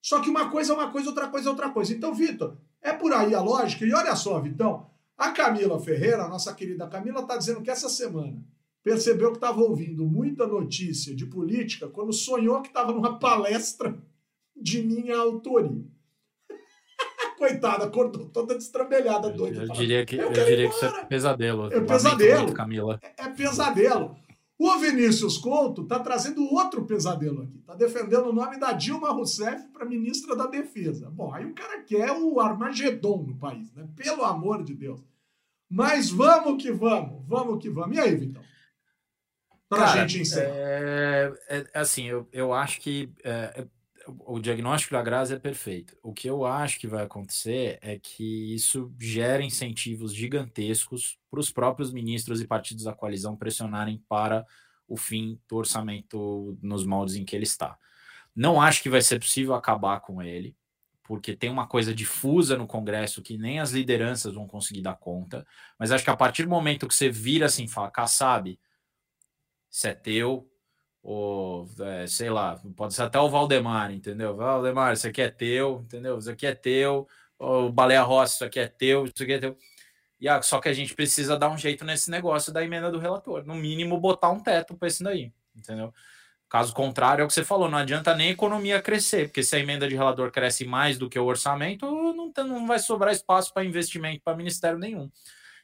Só que uma coisa é uma coisa, outra coisa é outra coisa. Então, Vitor, é por aí a lógica. E olha só, Vitão, a Camila Ferreira, a nossa querida Camila, está dizendo que essa semana percebeu que estava ouvindo muita notícia de política quando sonhou que estava numa palestra de minha autoria. Coitada, acordou toda destrambelhada, doida. Eu, eu diria que, eu, eu diria que isso é pesadelo. É pesadelo. Camila. É, é pesadelo. O Vinícius Couto está trazendo outro pesadelo aqui. Está defendendo o nome da Dilma Rousseff para ministra da Defesa. Bom, aí o cara quer o Armagedon no país, né? Pelo amor de Deus. Mas vamos que vamos, vamos que vamos. E aí, Vitão? Para a gente encerrar. É, é, assim, eu, eu acho que é, o diagnóstico da Grazi é perfeito. O que eu acho que vai acontecer é que isso gera incentivos gigantescos para os próprios ministros e partidos da coalizão pressionarem para o fim do orçamento nos moldes em que ele está. Não acho que vai ser possível acabar com ele, porque tem uma coisa difusa no Congresso que nem as lideranças vão conseguir dar conta, mas acho que a partir do momento que você vira assim, fala, Kassab, isso é teu, ou é, sei lá, pode ser até o Valdemar, entendeu? Valdemar, isso aqui é teu, entendeu? Isso aqui é teu, o Baleia Rossi, isso aqui é teu, isso aqui é teu. E ah, só que a gente precisa dar um jeito nesse negócio da emenda do relator, no mínimo botar um teto para esse daí, entendeu? Caso contrário, é o que você falou, não adianta nem a economia crescer, porque se a emenda de relator cresce mais do que o orçamento, não, não vai sobrar espaço para investimento para ministério nenhum.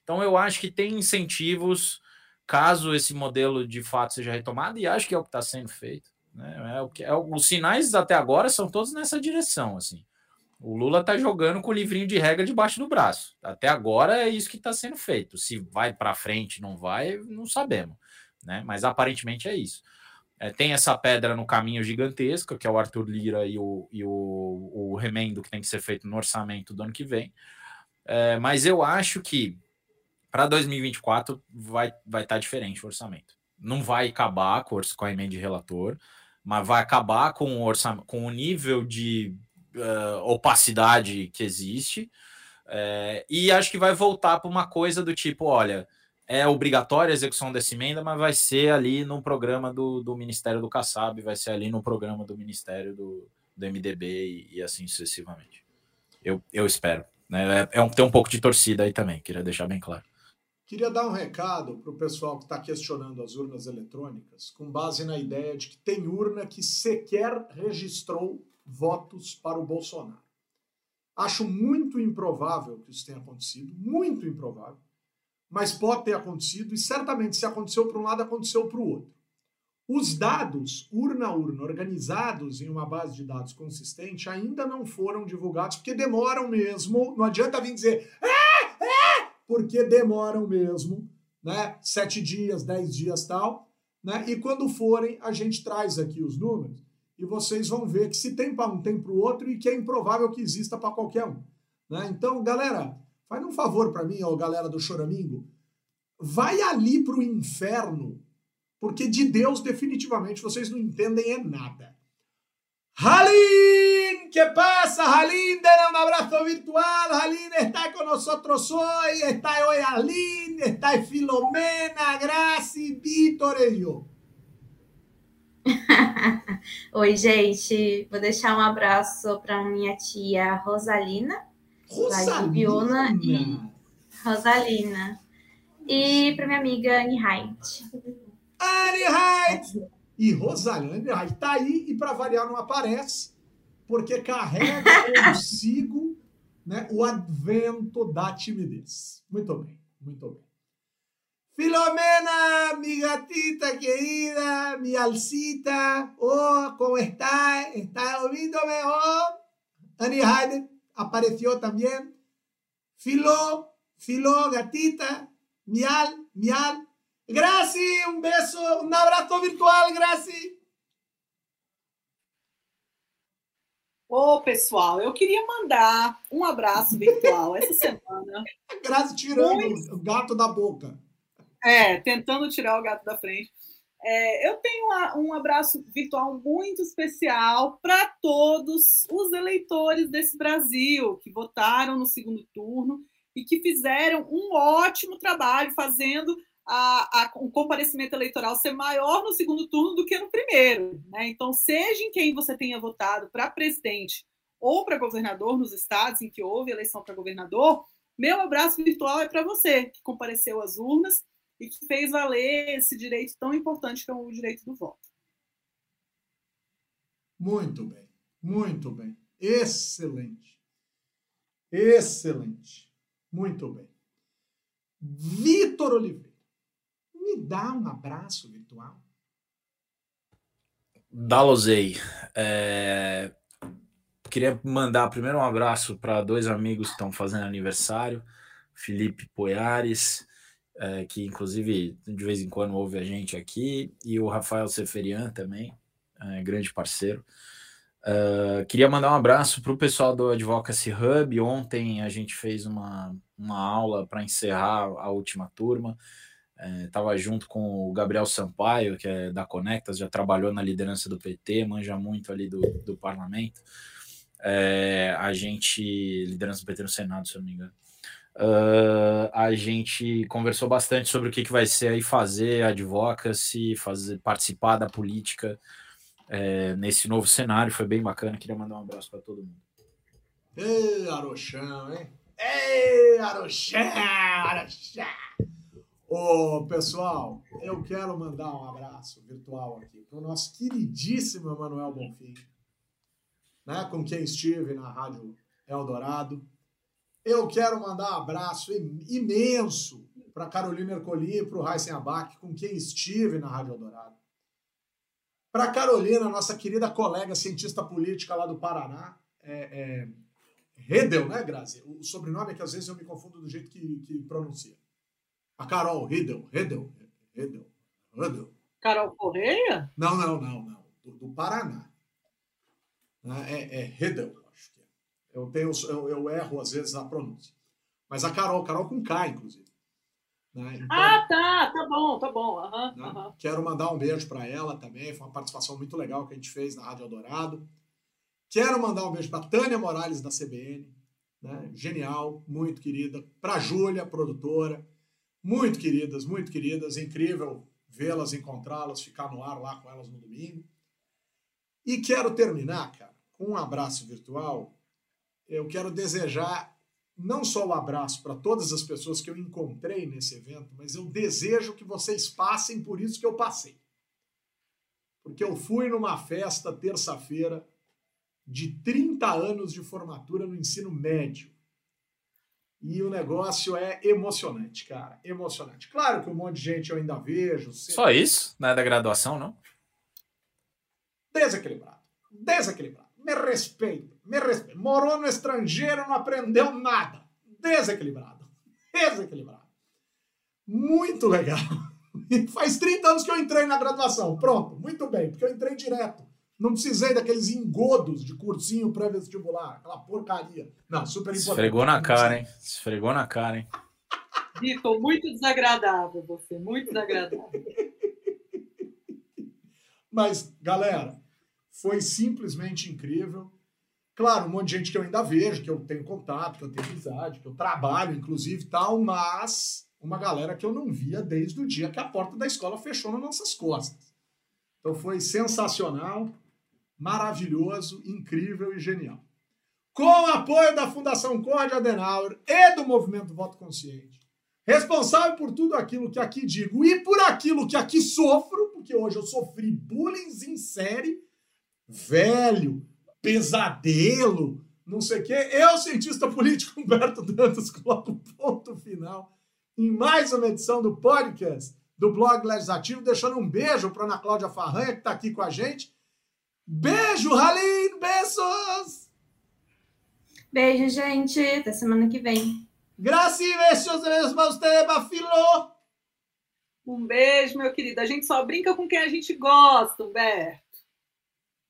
Então eu acho que tem incentivos caso esse modelo de fato seja retomado, e acho que é o que está sendo feito. Né? É o que, é, os sinais até agora são todos nessa direção. assim. O Lula está jogando com o livrinho de regra debaixo do braço. Até agora é isso que está sendo feito. Se vai para frente, não vai, não sabemos. Né? Mas aparentemente é isso. É, tem essa pedra no caminho gigantesca, que é o Arthur Lira e o, e o, o remendo que tem que ser feito no orçamento do ano que vem. É, mas eu acho que para 2024 vai vai estar tá diferente o orçamento. Não vai acabar com, com a emenda de relator, mas vai acabar com o orçamento, com o nível de uh, opacidade que existe. É, e acho que vai voltar para uma coisa do tipo, olha, é obrigatória a execução dessa emenda, mas vai ser ali no programa do, do Ministério do Kassab, vai ser ali no programa do Ministério do, do MDB e, e assim sucessivamente. Eu, eu espero. Né? É, é um, tem um pouco de torcida aí também, queria deixar bem claro. Queria dar um recado para o pessoal que está questionando as urnas eletrônicas, com base na ideia de que tem urna que sequer registrou votos para o Bolsonaro. Acho muito improvável que isso tenha acontecido, muito improvável, mas pode ter acontecido e certamente se aconteceu para um lado, aconteceu para o outro. Os dados, urna a urna, organizados em uma base de dados consistente, ainda não foram divulgados, porque demoram mesmo. Não adianta vir dizer, ah, porque demoram mesmo, né? Sete dias, dez dias tal, né? E quando forem, a gente traz aqui os números e vocês vão ver que se tem para um, tem para o outro e que é improvável que exista para qualquer um. Né? Então, galera, faz um favor para mim, ó, galera do Choramingo, vai ali para o inferno, porque de Deus definitivamente vocês não entendem é nada. Halin, ¿qué pasa, Halin? Denle un abrazo virtual. Halin está con nosotros hoy. Está hoy Halin, está Filomena, Graci, Vitor e eu. Oi, gente. Vou deixar um abraço para minha tia Rosalina, Rosalina. e Rosalina. E para minha amiga Annie Haidt. Annie Haidt! e Rosalina está aí e para variar não aparece, porque carrega consigo né, o advento da timidez. Muito bem, muito bem. Filomena, mi gatita querida, mi alcita, oh, ¿cómo está? ¿Está ouvindo mejor? Annie Hayden apareció también. Filó, Filó, gatita, mial, mial. Graci, un beso, un abrazo virtual, Graci. Ô, pessoal, eu queria mandar um abraço virtual essa semana. Grazi tirando Muito... o gato da boca. É, tentando tirar o gato da frente. É, eu tenho um abraço virtual muito especial para todos os eleitores desse Brasil que votaram no segundo turno e que fizeram um ótimo trabalho fazendo a, a, o comparecimento eleitoral ser maior no segundo turno do que no primeiro. Né? Então, seja em quem você tenha votado para presidente ou para governador nos estados em que houve eleição para governador, meu abraço virtual é para você que compareceu às urnas e que fez valer esse direito tão importante que é o direito do voto. Muito bem, muito bem. Excelente. Excelente. Muito bem. Vitor Oliveira, me dá um abraço virtual. Dalosei. É... Queria mandar primeiro um abraço para dois amigos que estão fazendo aniversário, Felipe Poiares é, que inclusive de vez em quando ouve a gente aqui, e o Rafael Seferian também, é, grande parceiro. Uh, queria mandar um abraço para o pessoal do Advocacy Hub. Ontem a gente fez uma, uma aula para encerrar a última turma. Estava é, junto com o Gabriel Sampaio, que é da Conectas, já trabalhou na liderança do PT, manja muito ali do, do parlamento. É, a gente, liderança do PT no Senado, se eu não me engano. Uh, a gente conversou bastante sobre o que, que vai ser aí fazer advocacy, fazer, participar da política é, nesse novo cenário. Foi bem bacana. Queria mandar um abraço para todo mundo. Ei, Arochão, hein? Ei, Arochão, Arochão! Ô, pessoal, eu quero mandar um abraço virtual aqui para o nosso queridíssimo Emanuel Bonfim, né, com quem estive na Rádio Eldorado eu quero mandar um abraço imenso para Carolina Ercoli e para o Heisen Abac, com quem estive na Rádio Eldorado. Para Carolina, nossa querida colega cientista política lá do Paraná, é, é, Redel, né, Grazi? O sobrenome é que às vezes eu me confundo do jeito que, que pronuncia. A Carol, Redel, Redel, Redel, Redel. Carol Correia? Não, não, não, não. Do, do Paraná. É, é Redel. Eu, tenho, eu, eu, erro, às vezes, a pronúncia. Mas a Carol, Carol com K, inclusive. Né? Então, ah, tá, tá bom, tá bom. Uhum, né? uhum. Quero mandar um beijo para ela também. Foi uma participação muito legal que a gente fez na Rádio Eldorado. Quero mandar um beijo para Tânia Morales, da CBN. Né? Genial, muito querida. Para Júlia, produtora. Muito queridas, muito queridas. Incrível vê-las, encontrá-las, ficar no ar lá com elas no domingo. E quero terminar, cara, com um abraço virtual eu quero desejar não só o um abraço para todas as pessoas que eu encontrei nesse evento, mas eu desejo que vocês passem por isso que eu passei. Porque eu fui numa festa terça-feira de 30 anos de formatura no ensino médio. E o negócio é emocionante, cara. Emocionante. Claro que um monte de gente eu ainda vejo. Sempre... Só isso? Não é da graduação, não? Desequilibrado. Desequilibrado me respeita, me respeita. Morou no estrangeiro, não aprendeu nada. Desequilibrado. Desequilibrado. Muito legal. Faz 30 anos que eu entrei na graduação. Pronto, muito bem, porque eu entrei direto. Não precisei daqueles engodos de cursinho pré-vestibular, aquela porcaria. Não, super importante. Esfregou na cara, hein? Esfregou na cara, hein? Vitor, muito desagradável você, muito desagradável. Mas, galera, foi simplesmente incrível. Claro, um monte de gente que eu ainda vejo, que eu tenho contato, que eu tenho amizade, que eu trabalho, inclusive, tal, mas uma galera que eu não via desde o dia que a porta da escola fechou nas nossas costas. Então foi sensacional, maravilhoso, incrível e genial. Com o apoio da Fundação Conrad Adenauer e do Movimento Voto Consciente, responsável por tudo aquilo que aqui digo e por aquilo que aqui sofro, porque hoje eu sofri bullying em série velho, pesadelo, não sei o quê. Eu, cientista político Humberto Dantas, coloco ponto final em mais uma edição do podcast do blog Legislativo, deixando um beijo para Ana Cláudia Farranha, que está aqui com a gente. Beijo, Halim! Beijos! Beijo, gente. Até semana que vem. Graças e beijos mesmo a você, Bafilo! Um beijo, meu querido. A gente só brinca com quem a gente gosta, Humberto.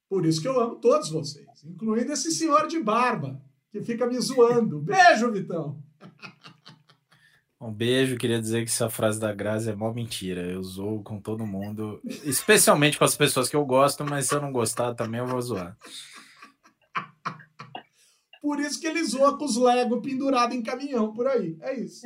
Por isso que eu amo todos vocês, incluindo esse senhor de barba, que fica me zoando. Beijo, Vitão! Um beijo, queria dizer que essa frase da Grazi é mó mentira. Eu zoo com todo mundo, especialmente com as pessoas que eu gosto, mas se eu não gostar também eu vou zoar. Por isso que ele zoa com os Lego pendurado em caminhão por aí. É isso.